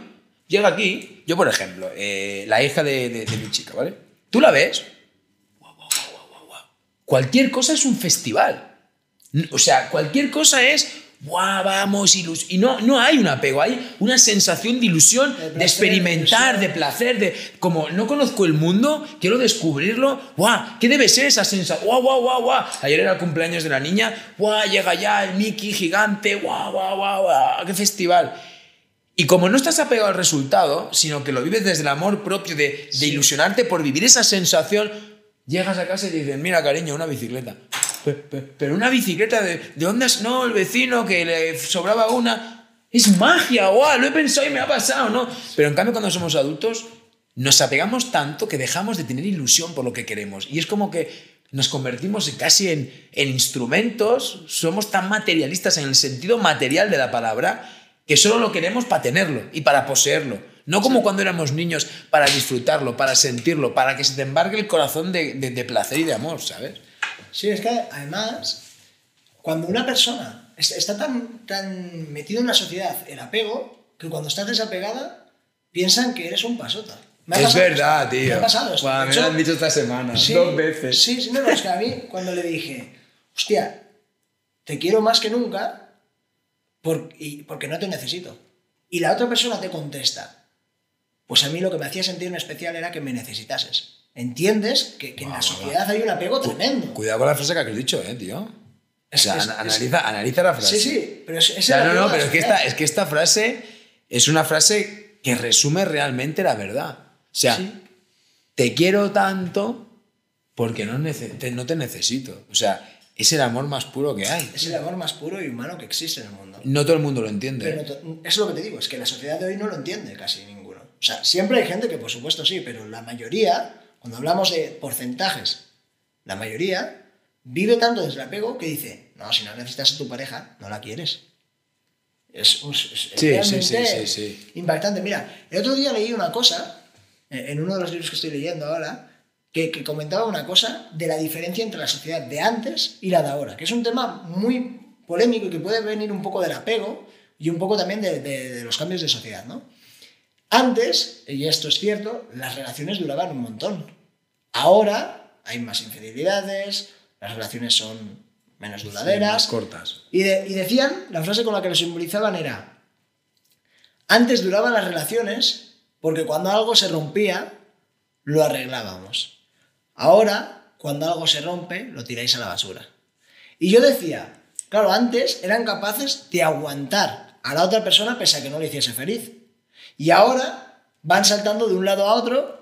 llega aquí, yo por ejemplo, eh, la hija de, de- mi chica, ¿vale? Tú la ves, guau, guau, guau. cualquier cosa es un festival. O sea, cualquier cosa es, ¡guau, vamos! ilus-". Y no, no hay un apego, hay una sensación de ilusión, De de, placer, experimentar, de de placer, de como no conozco el mundo, quiero descubrirlo. ¡Guau! ¿Qué debe ser esa sensación? ¡Guau, guau, guau, guau! Ayer era el cumpleaños de la niña, ¡guau! Llega ya el Mickey gigante, ¡guau, guau, guau, guau! ¡Qué festival! Y como no estás apegado al resultado, sino que lo vives desde el amor propio de, de ilusionarte por vivir esa sensación, llegas a casa y dices, mira cariño, una bicicleta. Pe- pe- Pero una bicicleta de, ¿de es? No, el vecino que le sobraba una. Es magia, guau, lo he pensado y me ha pasado, ¿no? Pero en cambio cuando somos adultos nos apegamos tanto que dejamos de tener ilusión por lo que queremos. Y es como que nos convertimos casi en, en instrumentos, somos tan materialistas en el sentido material de la palabra que solo lo queremos para tenerlo y para poseerlo. No como cuando éramos niños, para disfrutarlo, para sentirlo, para que se te embargue el corazón de, de- de placer y de amor, ¿sabes? Sí, es que además, cuando una persona es- está tan, tan metido en la sociedad, el apego, que cuando estás desapegada, piensan que eres un pasota. Me ha Es pasado verdad, tío. Me ha pasado esto. Buah, De me hecho, lo han dicho esta semana, sí, dos veces. Sí, sí, no, no, es que a mí cuando le dije, hostia, te quiero más que nunca por- y- porque no te necesito. Y la otra persona te contesta, pues a mí lo que me hacía sentirme especial era que me necesitases. ¿Entiendes? Que, que en la sociedad hay un apego tremendo. Cuidado con la frase que has dicho, ¿eh, tío? O Es- sea, es- ana- es- analiza, analiza la frase. Sí, sí, pero es, O sea, no, no, pero es que, esta, es que esta frase es una frase que resume realmente la verdad. O sea, Sí. te quiero tanto porque no, te, no te necesito. O sea, es el amor más puro que hay. Es el amor más puro y humano que existe en el mundo. No todo el mundo lo entiende. Pero no es lo que te digo, es que la sociedad de hoy no lo entiende casi ninguno. O sea, siempre hay gente que por supuesto sí, pero la mayoría, cuando hablamos de porcentajes, la mayoría vive tanto desde el apego que dice, no, si no necesitas a tu pareja, no la quieres. Es, es- es Sí, realmente sí, sí, impactante. Mira, el otro día leí una cosa, eh, en uno de los libros que estoy leyendo ahora, que, que comentaba una cosa de la diferencia entre la sociedad de antes y la de ahora, que es un tema muy polémico y que puede venir un poco del apego y un poco también de, de- de los cambios de sociedad, ¿no? Antes, y esto es cierto, las relaciones duraban un montón. Ahora hay más infidelidades, las relaciones son menos duraderas. Más cortas. Y, de- y decían, la frase con la que lo simbolizaban era, antes duraban las relaciones porque cuando algo se rompía, lo arreglábamos. Ahora, cuando algo se rompe, lo tiráis a la basura. Y yo decía, claro, antes eran capaces de aguantar a la otra persona pese a que no le hiciese feliz. Y ahora van saltando de un lado a otro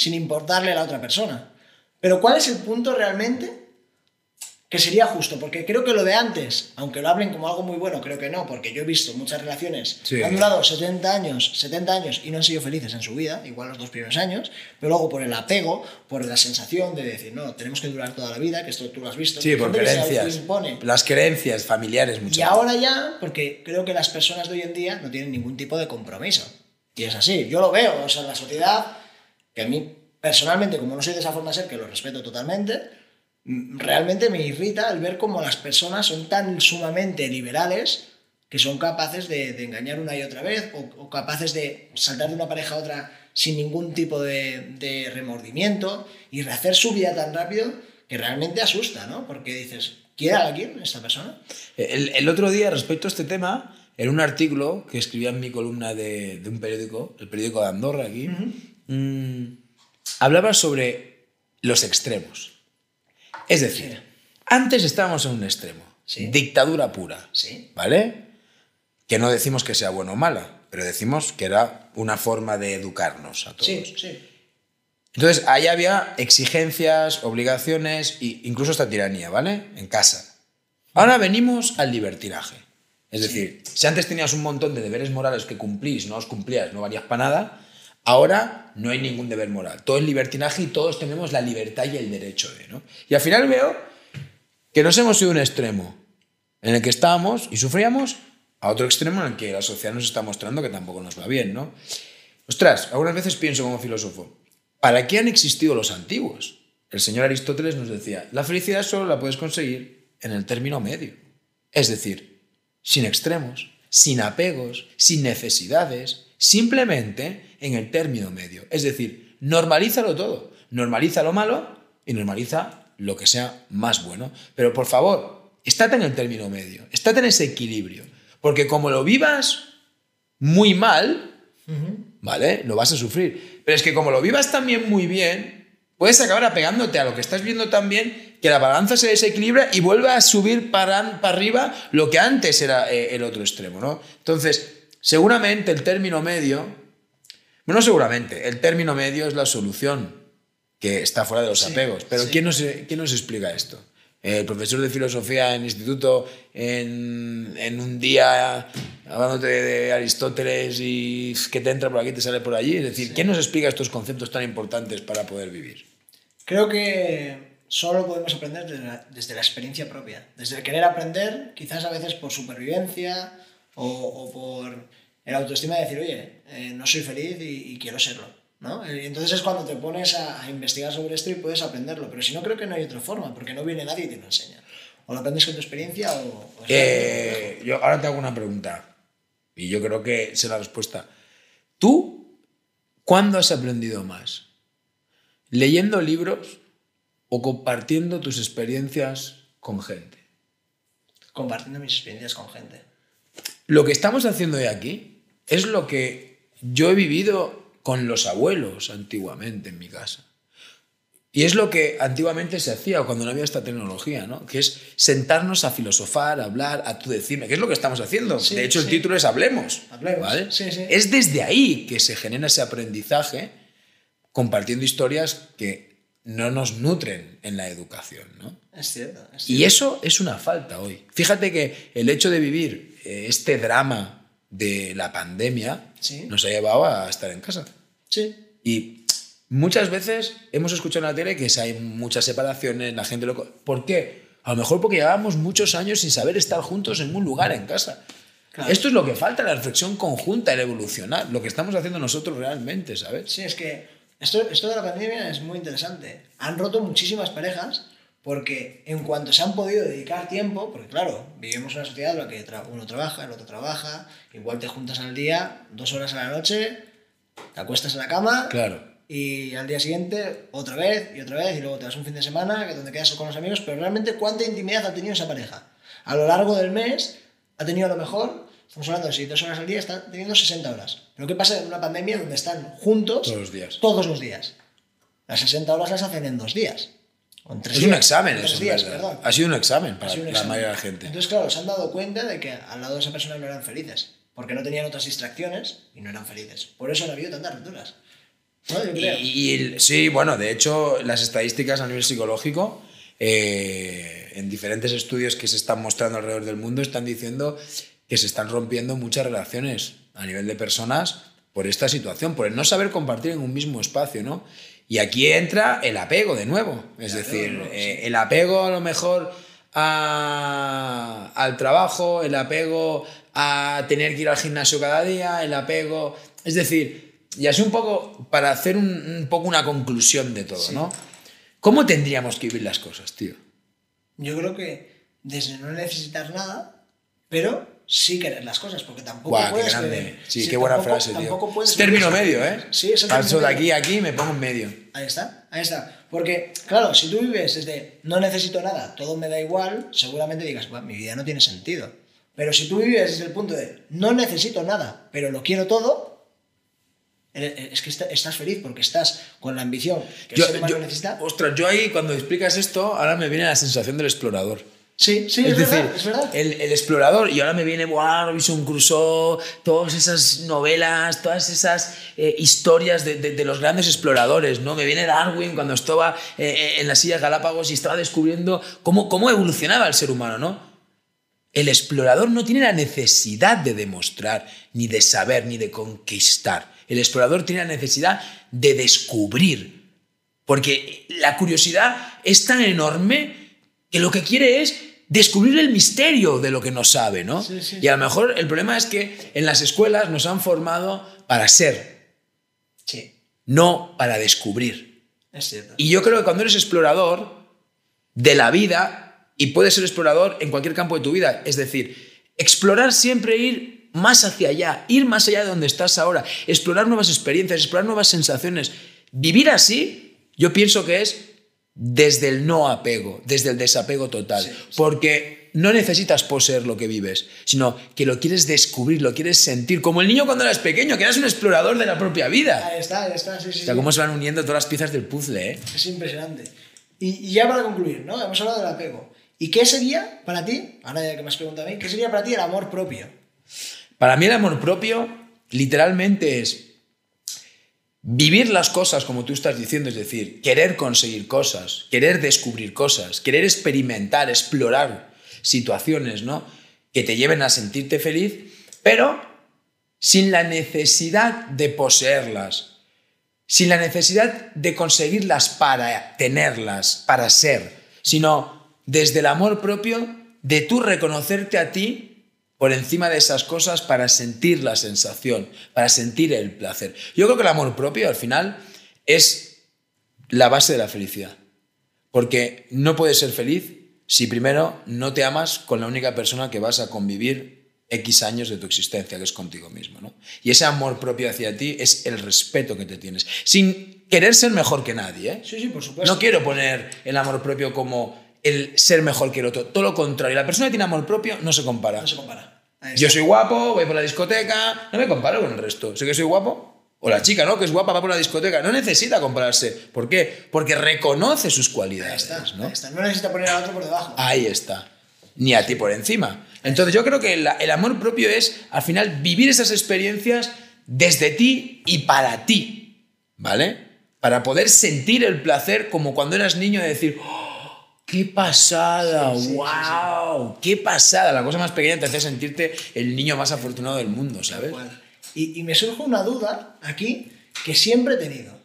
sin importarle a la otra persona. Pero ¿cuál es el punto realmente que sería justo, porque creo que lo de antes, aunque lo hablen como algo muy bueno, creo que no, porque yo he visto muchas relaciones Sí. que han durado 70 años, 70 años y no han sido felices en su vida, igual los dos primeros años, pero luego por el apego, por la sensación de decir, no, tenemos que durar toda la vida, que esto tú lo has visto. Sí, por creencias. Las creencias familiares muchas Y ahora ya, porque creo que las personas de hoy en día no tienen ningún tipo de compromiso. Y es así, yo lo veo, o sea, en la sociedad, que a mí personalmente, como no soy de esa forma de ser, que lo respeto totalmente, mm, realmente me irrita el ver cómo las personas son tan sumamente liberales que son capaces de, de engañar una y otra vez o, o capaces de saltar de una pareja a otra sin ningún tipo de, de remordimiento y rehacer su vida tan rápido que realmente asusta, ¿no? Porque dices, ¿quiere a alguien esta persona? El, el otro día, respecto a este tema, en un artículo que escribía en mi columna de, de un periódico, el periódico de Andorra aquí, mm, hablaba sobre los extremos. Es decir, Sí. antes estábamos en un extremo, Sí. dictadura pura, Sí. ¿vale? Que no decimos que sea bueno o mala, pero decimos que era una forma de educarnos a todos. Entonces, ahí había exigencias, obligaciones e incluso hasta tiranía, ¿vale? En casa. Ahora venimos al libertinaje. Es decir, si antes tenías un montón de deberes morales que cumplís, no os cumplías, no valías para nada, ahora no hay ningún deber moral. Todo es libertinaje y todos tenemos la libertad y el derecho de, ¿no? Y al final veo que nos hemos ido a un extremo en el que estábamos y sufríamos, a otro extremo en el que la sociedad nos está mostrando que tampoco nos va bien, ¿no? Ostras, algunas veces pienso como filósofo, ¿para qué han existido los antiguos? El señor Aristóteles nos decía, la felicidad solo la puedes conseguir en el término medio. Es decir, sin extremos, sin apegos, sin necesidades, simplemente en el término medio. Es decir, normalízalo todo. Normaliza lo malo y normaliza lo que sea más bueno. Pero por favor, estate en el término medio, estate en ese equilibrio. Porque como lo vivas muy mal, ¿vale? Lo vas a sufrir. Pero es que como lo vivas también muy bien, puedes acabar apegándote a lo que estás viendo también, que la balanza se desequilibra y vuelve a subir para, para arriba lo que antes era eh, el otro extremo, ¿no? Entonces, seguramente el término medio, bueno, seguramente, el término medio es la solución que está fuera de los Sí, apegos. Pero sí. ¿quién, nos, ¿quién nos explica esto? El profesor de filosofía en instituto, en, en un día hablándote de Aristóteles y que te entra por aquí y te sale por allí. Es decir, ¿quién nos explica estos conceptos tan importantes para poder vivir? Creo que solo podemos aprender desde la, desde la experiencia propia, desde el querer aprender, quizás a veces por supervivencia o, o por el autoestima de decir, oye, eh, no soy feliz y, y quiero serlo. ¿no? Y entonces es cuando te pones a, a investigar sobre esto y puedes aprenderlo, pero si no creo que no hay otra forma, porque no viene nadie y te lo enseña. O lo aprendes con tu experiencia o... o Eh, yo ahora te hago una pregunta y yo creo que sé la respuesta. ¿Tú cuándo has aprendido más? ¿Leyendo libros o compartiendo tus experiencias con gente? compartiendo mis experiencias con gente. Lo que estamos haciendo hoy aquí es lo que yo he vivido con los abuelos antiguamente en mi casa. Y es lo que antiguamente se hacía cuando no había esta tecnología, ¿no? Que es sentarnos a filosofar, a hablar, a tú decirme, que es lo que estamos haciendo. Sí, de hecho, el título es Hablemos. Hablemos, ¿vale? sí, sí. Es desde ahí que se genera ese aprendizaje compartiendo historias que no nos nutren en la educación, ¿no? Es cierto. Es Y eso es una falta hoy. Fíjate que el hecho de vivir eh, este drama de la pandemia Sí. nos ha llevado a estar en casa. Sí. Y muchas veces hemos escuchado en la tele que hay muchas separaciones, la gente lo... ¿Por qué? A lo mejor porque llevábamos muchos años sin saber estar juntos en un lugar en casa. Claro. Esto es lo que falta, la reflexión conjunta, el evolucionar, lo que estamos haciendo nosotros realmente, ¿sabes? Sí, es que esto, esto de la pandemia es muy interesante. Han roto muchísimas parejas porque en cuanto se han podido dedicar tiempo, porque claro, vivimos en una sociedad en la que uno trabaja, el otro trabaja, igual te juntas al día, dos horas a la noche, te acuestas en la cama Claro. y al día siguiente otra vez y otra vez y luego te das un fin de semana que donde quedas con los amigos, pero realmente cuánta intimidad ha tenido esa pareja. A lo largo del mes ha tenido a lo mejor, estamos hablando de si dos horas al día, está teniendo 60 horas. Pero ¿qué pasa en una pandemia donde están juntos Todos los días. todos los días? Las 60 horas las hacen en dos días. Es un días. examen En eso, en días, verdad. Ha sido un examen Ha para un la examen. mayoría de la gente. Entonces, claro, se han dado cuenta de que al lado de esa persona no eran felices, porque no tenían otras distracciones y no eran felices. Por eso han habido tantas rupturas. ¿No? Y, y el- sí, bueno, de hecho, las estadísticas a nivel psicológico, eh, en diferentes estudios que se están mostrando alrededor del mundo, están diciendo que se están rompiendo muchas relaciones a nivel de personas por esta situación, por el no saber compartir en un mismo espacio, ¿no? Y aquí entra el apego de nuevo, es El decir, nuevo, eh, el apego a lo mejor a- al trabajo, el apego a tener que ir al gimnasio cada día, el apego, es decir, y así un poco para hacer un, un poco una conclusión de todo, ¿no? ¿Cómo tendríamos que vivir las cosas, tío? Yo creo que desde no necesitar nada, pero sí querer las cosas, porque tampoco Guau, qué puedes grande. beber. Sí, qué buena tampoco- frase, tío. tampoco puedes Es término medio, ¿eh? Sí, es el Paso de aquí a aquí y me pongo en medio. Ahí está, ahí está. Porque, claro, si tú vives desde no necesito nada, todo me da igual, seguramente digas, "Buah, mi vida no tiene sentido. Pero si tú vives desde el punto de no necesito nada, pero lo quiero todo, eh, es que está- estás feliz porque estás con la ambición que el ser humano necesita. ostras, yo ahí cuando explicas esto, ahora me viene la sensación del explorador. Sí, sí, es, es decir, verdad, es verdad. El, el explorador, y ahora me viene Boar, Robinson Crusoe, todas esas novelas, todas esas eh, historias de, de- de los grandes exploradores, ¿no? Me viene Darwin cuando estaba eh, eh, en las Islas Galápagos y estaba descubriendo cómo, cómo evolucionaba el ser humano, ¿no? El explorador no tiene la necesidad de demostrar, ni de saber, ni de conquistar. El explorador tiene la necesidad de descubrir. Porque la curiosidad es tan enorme que lo que quiere es descubrir el misterio de lo que no sabe, ¿no? Sí, sí. Y a lo mejor el problema es que en las escuelas nos han formado para ser, Sí, no para descubrir. es cierto. Y yo creo que cuando eres explorador de la vida, y puedes ser explorador en cualquier campo de tu vida, es decir, explorar siempre ir más hacia allá, ir más allá de donde estás ahora, explorar nuevas experiencias, explorar nuevas sensaciones. Vivir así, yo pienso que es desde el no apego, desde el desapego total, Sí, sí. porque no necesitas poseer lo que vives, sino que lo quieres descubrir, lo quieres sentir, como el niño cuando eras pequeño, que eras un explorador de la propia vida. Ahí está, ahí está, sí, sí. O sea, cómo se van uniendo todas las piezas del puzzle, ¿eh? Es impresionante. Y, y ya para concluir, ¿no? Hemos hablado del apego. ¿Y qué sería para ti, ahora ya que me has preguntado a mí, qué sería para ti el amor propio? Para mí el amor propio literalmente es vivir las cosas como tú estás diciendo, es decir, querer conseguir cosas, querer descubrir cosas, querer experimentar, explorar situaciones, ¿no? Que te lleven a sentirte feliz, pero sin la necesidad de poseerlas, sin la necesidad de conseguirlas para tenerlas, para ser, sino desde el amor propio de tú reconocerte a ti por encima de esas cosas para sentir la sensación, para sentir el placer. Yo creo que el amor propio al final es la base de la felicidad. Porque no puedes ser feliz si primero no te amas con la única persona que vas a convivir X años de tu existencia, que es contigo mismo. ¿no? Y ese amor propio hacia ti es el respeto que te tienes. Sin querer ser mejor que nadie. ¿eh? Sí, sí, por supuesto. No quiero poner el amor propio como el ser mejor que el otro. Todo lo contrario. La persona que tiene amor propio no se compara. No se compara. Ahí Yo soy guapo, voy por la discoteca, no me comparo con el resto. Sé que soy guapo. O la chica, ¿no? Que es guapa, va por la discoteca. No necesita compararse. ¿Por qué? Porque reconoce sus Ahí cualidades, está, ¿no? ahí está. No necesita poner al otro por debajo. Ahí está. Ni a ti por encima. Entonces yo creo que el amor propio es, al final, vivir esas experiencias desde ti y para ti. ¿Vale? Para poder sentir el placer como cuando eras niño de decir, "Oh, ¡qué pasada! Sí, sí, sí, ¡Wow! ¡Qué pasada! La cosa más pequeña te hace sentirte el niño más afortunado del mundo, ¿sabes? Y, y me surge una duda aquí que siempre he tenido.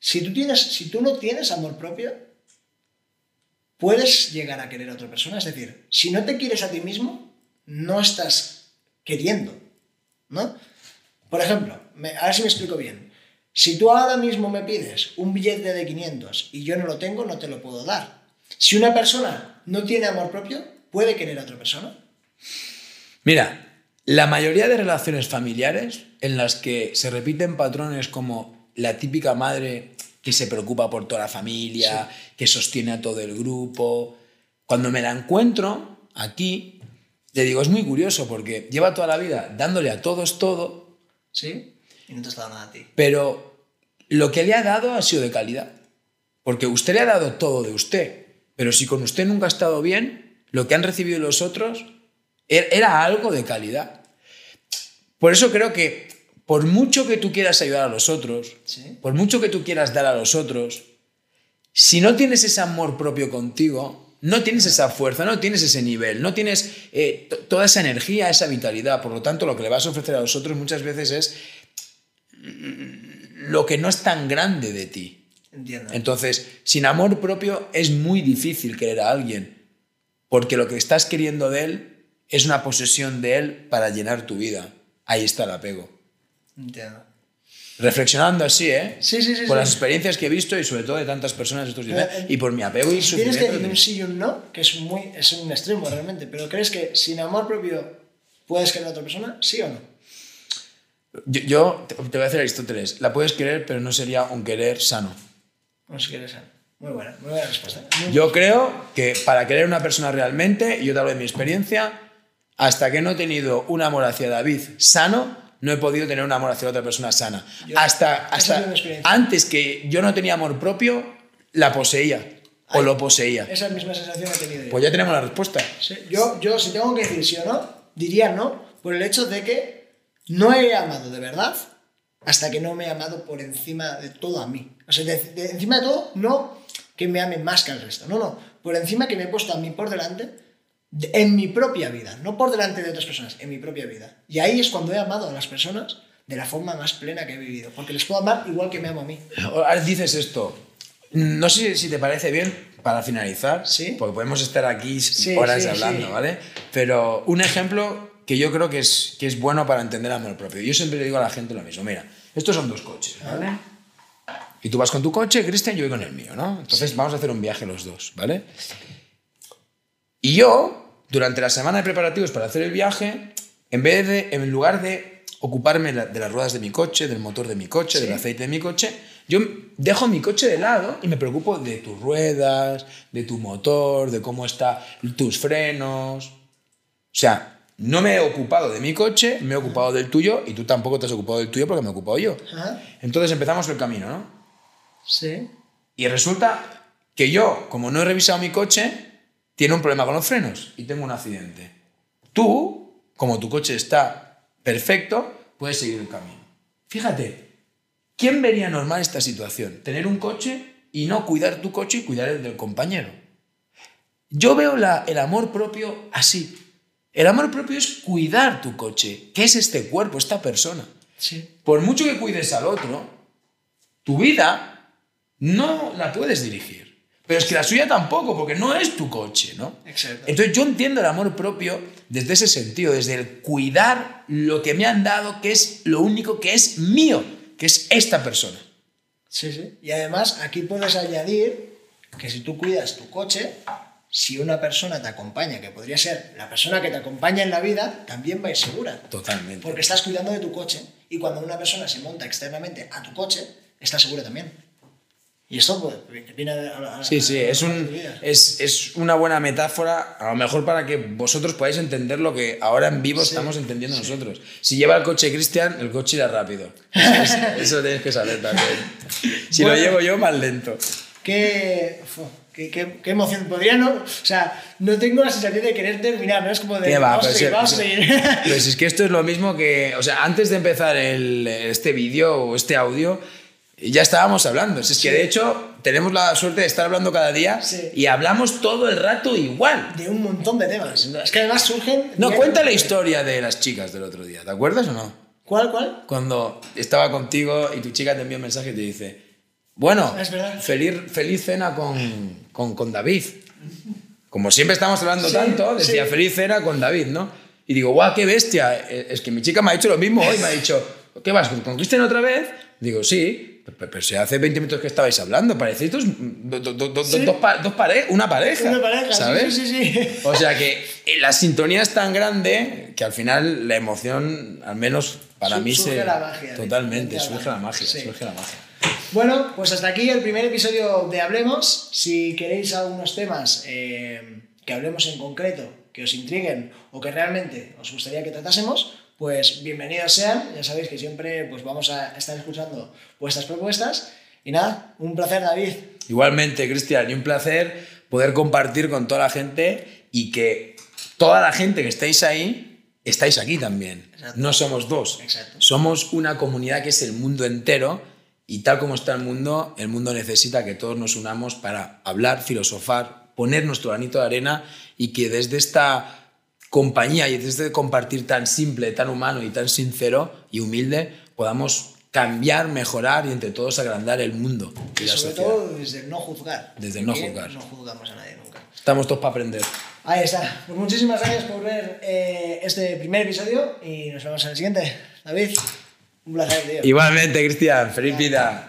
Si tú, tienes, si tú no tienes amor propio, puedes llegar a querer a otra persona. Es decir, si no te quieres a ti mismo, no estás queriendo. ¿No? Por ejemplo, me- a ver si me explico bien. Si tú ahora mismo me pides un billete de 500 y yo no lo tengo, no te lo puedo dar. Si una persona no tiene amor propio, ¿puede querer a otra persona? Mira, la mayoría de relaciones familiares en las que se repiten patrones como la típica madre que se preocupa por toda la familia, que sostiene a todo el grupo, cuando me la encuentro aquí, le digo, es muy curioso porque lleva toda la vida dándole a todos todo, ¿Sí? Y no te has dado nada a ti. pero lo que le ha dado ha sido de calidad. Porque usted le ha dado todo de usted, pero si con usted nunca ha estado bien, lo que han recibido los otros er- era algo de calidad. Por eso creo que por mucho que tú quieras ayudar a los otros, Sí. por mucho que tú quieras dar a los otros, si no tienes ese amor propio contigo, no tienes esa fuerza, no tienes ese nivel, no tienes eh, to- toda esa energía, esa vitalidad. Por lo tanto, lo que le vas a ofrecer a los otros muchas veces es lo que no es tan grande de ti. Entiendo. Entonces, sin amor propio es muy difícil querer a alguien, porque lo que estás queriendo de él es una posesión de él para llenar tu vida. Ahí está el apego. Entiendo. Reflexionando así, ¿eh? Sí, sí, sí, Por sí. las experiencias que he visto y sobre todo de tantas personas estos días. Pero, eh, y por mi apego y Tienes que decir un sí y un no, que es, muy, es un extremo realmente, pero ¿crees que sin amor propio puedes querer a otra persona? ¿Sí o no? Yo, yo te te voy a decir Aristóteles, la puedes querer, pero no sería un querer sano. No sé quieres. Muy buena, muy buena respuesta. Muy- Yo creo que para querer a una persona realmente, y yo te hablo de mi experiencia, hasta que no he tenido un amor hacia David sano, no he podido tener un amor hacia otra persona sana. Yo- hasta hasta antes que yo no tenía amor propio, la poseía o Ay. lo poseía. Esa misma sensación he tenido yo. Pues ya tenemos la respuesta. Sí, yo, yo, si tengo que decir sí o no, diría no, por el hecho de que no he amado de verdad hasta que no me he amado por encima de todo a mí. O sea, de, de encima de todo, no que me ame más que al resto, no, no, por encima que me he puesto a mí por delante de- en mi propia vida, no por delante de otras personas, en mi propia vida. Y ahí es cuando he amado a las personas de la forma más plena que he vivido, porque les puedo amar igual que me amo a mí. Ahora dices esto. No sé si te parece bien para finalizar, Sí. porque podemos estar aquí Sí, horas sí, hablando, sí. ¿vale? Pero un ejemplo que yo creo que es, que es bueno para entender amor propio. Yo siempre le digo a la gente lo mismo. Mira, estos son dos coches, ¿vale? Y tú vas con tu coche, Cristian, yo voy con el mío, ¿no? Entonces vamos a hacer un viaje los dos, ¿vale? Y yo, durante la semana de preparativos para hacer el viaje, en vez de, en lugar de ocuparme de las ruedas de mi coche, del motor de mi coche, Sí. del aceite de mi coche, yo dejo mi coche de lado y me preocupo de tus ruedas, de tu motor, de cómo están tus frenos. O sea, no me he ocupado de mi coche, me he ocupado del tuyo y tú tampoco te has ocupado del tuyo porque me he ocupado yo. Entonces empezamos el camino, ¿no? Sí. Y resulta que yo, como no he revisado mi coche, tiene un problema con los frenos y tengo un accidente. Tú, como tu coche está perfecto, puedes seguir el camino. Fíjate, ¿quién vería normal esta situación? Tener un coche y no cuidar tu coche y cuidar el del compañero. Yo veo la- el amor propio así. El amor propio es cuidar tu coche, que es este cuerpo, esta persona. Sí. Por mucho que cuides al otro, tu vida no la puedes dirigir. Pero es que la suya tampoco, porque no es tu coche, ¿no? Exacto. Entonces yo entiendo el amor propio desde ese sentido, desde el cuidar lo que me han dado, que es lo único que es mío, que es esta persona. Sí, sí. Y además aquí puedes añadir que si tú cuidas tu coche, si una persona te acompaña, que podría ser la persona que te acompaña en la vida, también va a ir segura. Totalmente. Porque estás cuidando de tu coche. Y cuando una persona se monta externamente a tu coche, está segura también. Y esto pues, viene a, a- Sí, sí, a- es, un, es, es una buena metáfora, a lo mejor para que vosotros podáis entender lo que ahora en vivo Sí, estamos entendiendo nosotros. Si lleva el coche Cristian, el coche irá rápido. Eso, es- eso tenéis que saber también. Si Bueno. lo llevo yo, más lento. Qué, qué, qué- qué emoción. Podría no. O sea, no tengo la sensación de querer terminar, ¿no? Es como de. ¿Qué va? Pues, seguir, pues. Pues es que esto es lo mismo que, o sea, antes de empezar el- este vídeo o este audio, ya estábamos hablando. Es que de hecho tenemos la suerte de estar hablando cada día Sí. y hablamos todo el rato igual. de un montón de temas. Es que además surgen. No, cuenta la historia de las chicas del otro día, ¿te acuerdas o no? ¿Cuál, cuál? Cuando estaba contigo y tu chica te envía un mensaje y te dice, bueno, Es verdad. feliz, feliz cena con, con, con David. Como siempre estamos hablando Sí, tanto, decía sí. feliz cena con David, ¿no? Y digo, guau, qué bestia. Es que mi chica me ha dicho lo mismo hoy, me ha dicho, ¿qué vas? ¿Con Cristian otra vez? Digo, sí, pero, pero si hace 20 minutos que estabais hablando, parecéis dos, do- do- do- Sí. dos, pa- dos pare- una pareja. Una pareja, ¿sabes? sí, sí, sí. O sea que eh, la sintonía es tan grande que al final la emoción, al menos para Su- mí, surge se. la magia, Totalmente, surge la magia, Sí. surge la magia. Bueno, pues hasta aquí el primer episodio de Hablemos. Si queréis algunos temas eh, que hablemos en concreto, que os intriguen o que realmente os gustaría que tratásemos, pues bienvenidos sean. Ya sabéis que siempre pues, vamos a estar escuchando vuestras propuestas. Y nada, un placer, David. Igualmente, Cristian, y un placer poder compartir con toda la gente y que toda la gente que estáis ahí, estáis aquí también. Exacto. No somos dos. Exacto. Somos una comunidad que es el mundo entero y tal como está el mundo, el mundo necesita que todos nos unamos para hablar, filosofar, poner nuestro granito de arena y que desde esta compañía y desde este compartir tan simple, tan humano y tan sincero y humilde podamos cambiar, mejorar y entre todos agrandar el mundo y Y la sobre sociedad. todo desde el no juzgar. Desde el no juzgar. No juzgamos a nadie nunca. Estamos todos para aprender. Ahí está. Pues muchísimas gracias por ver eh, este primer episodio y nos vemos en el siguiente. David, un placer, tío. Igualmente, Cristian, feliz vida.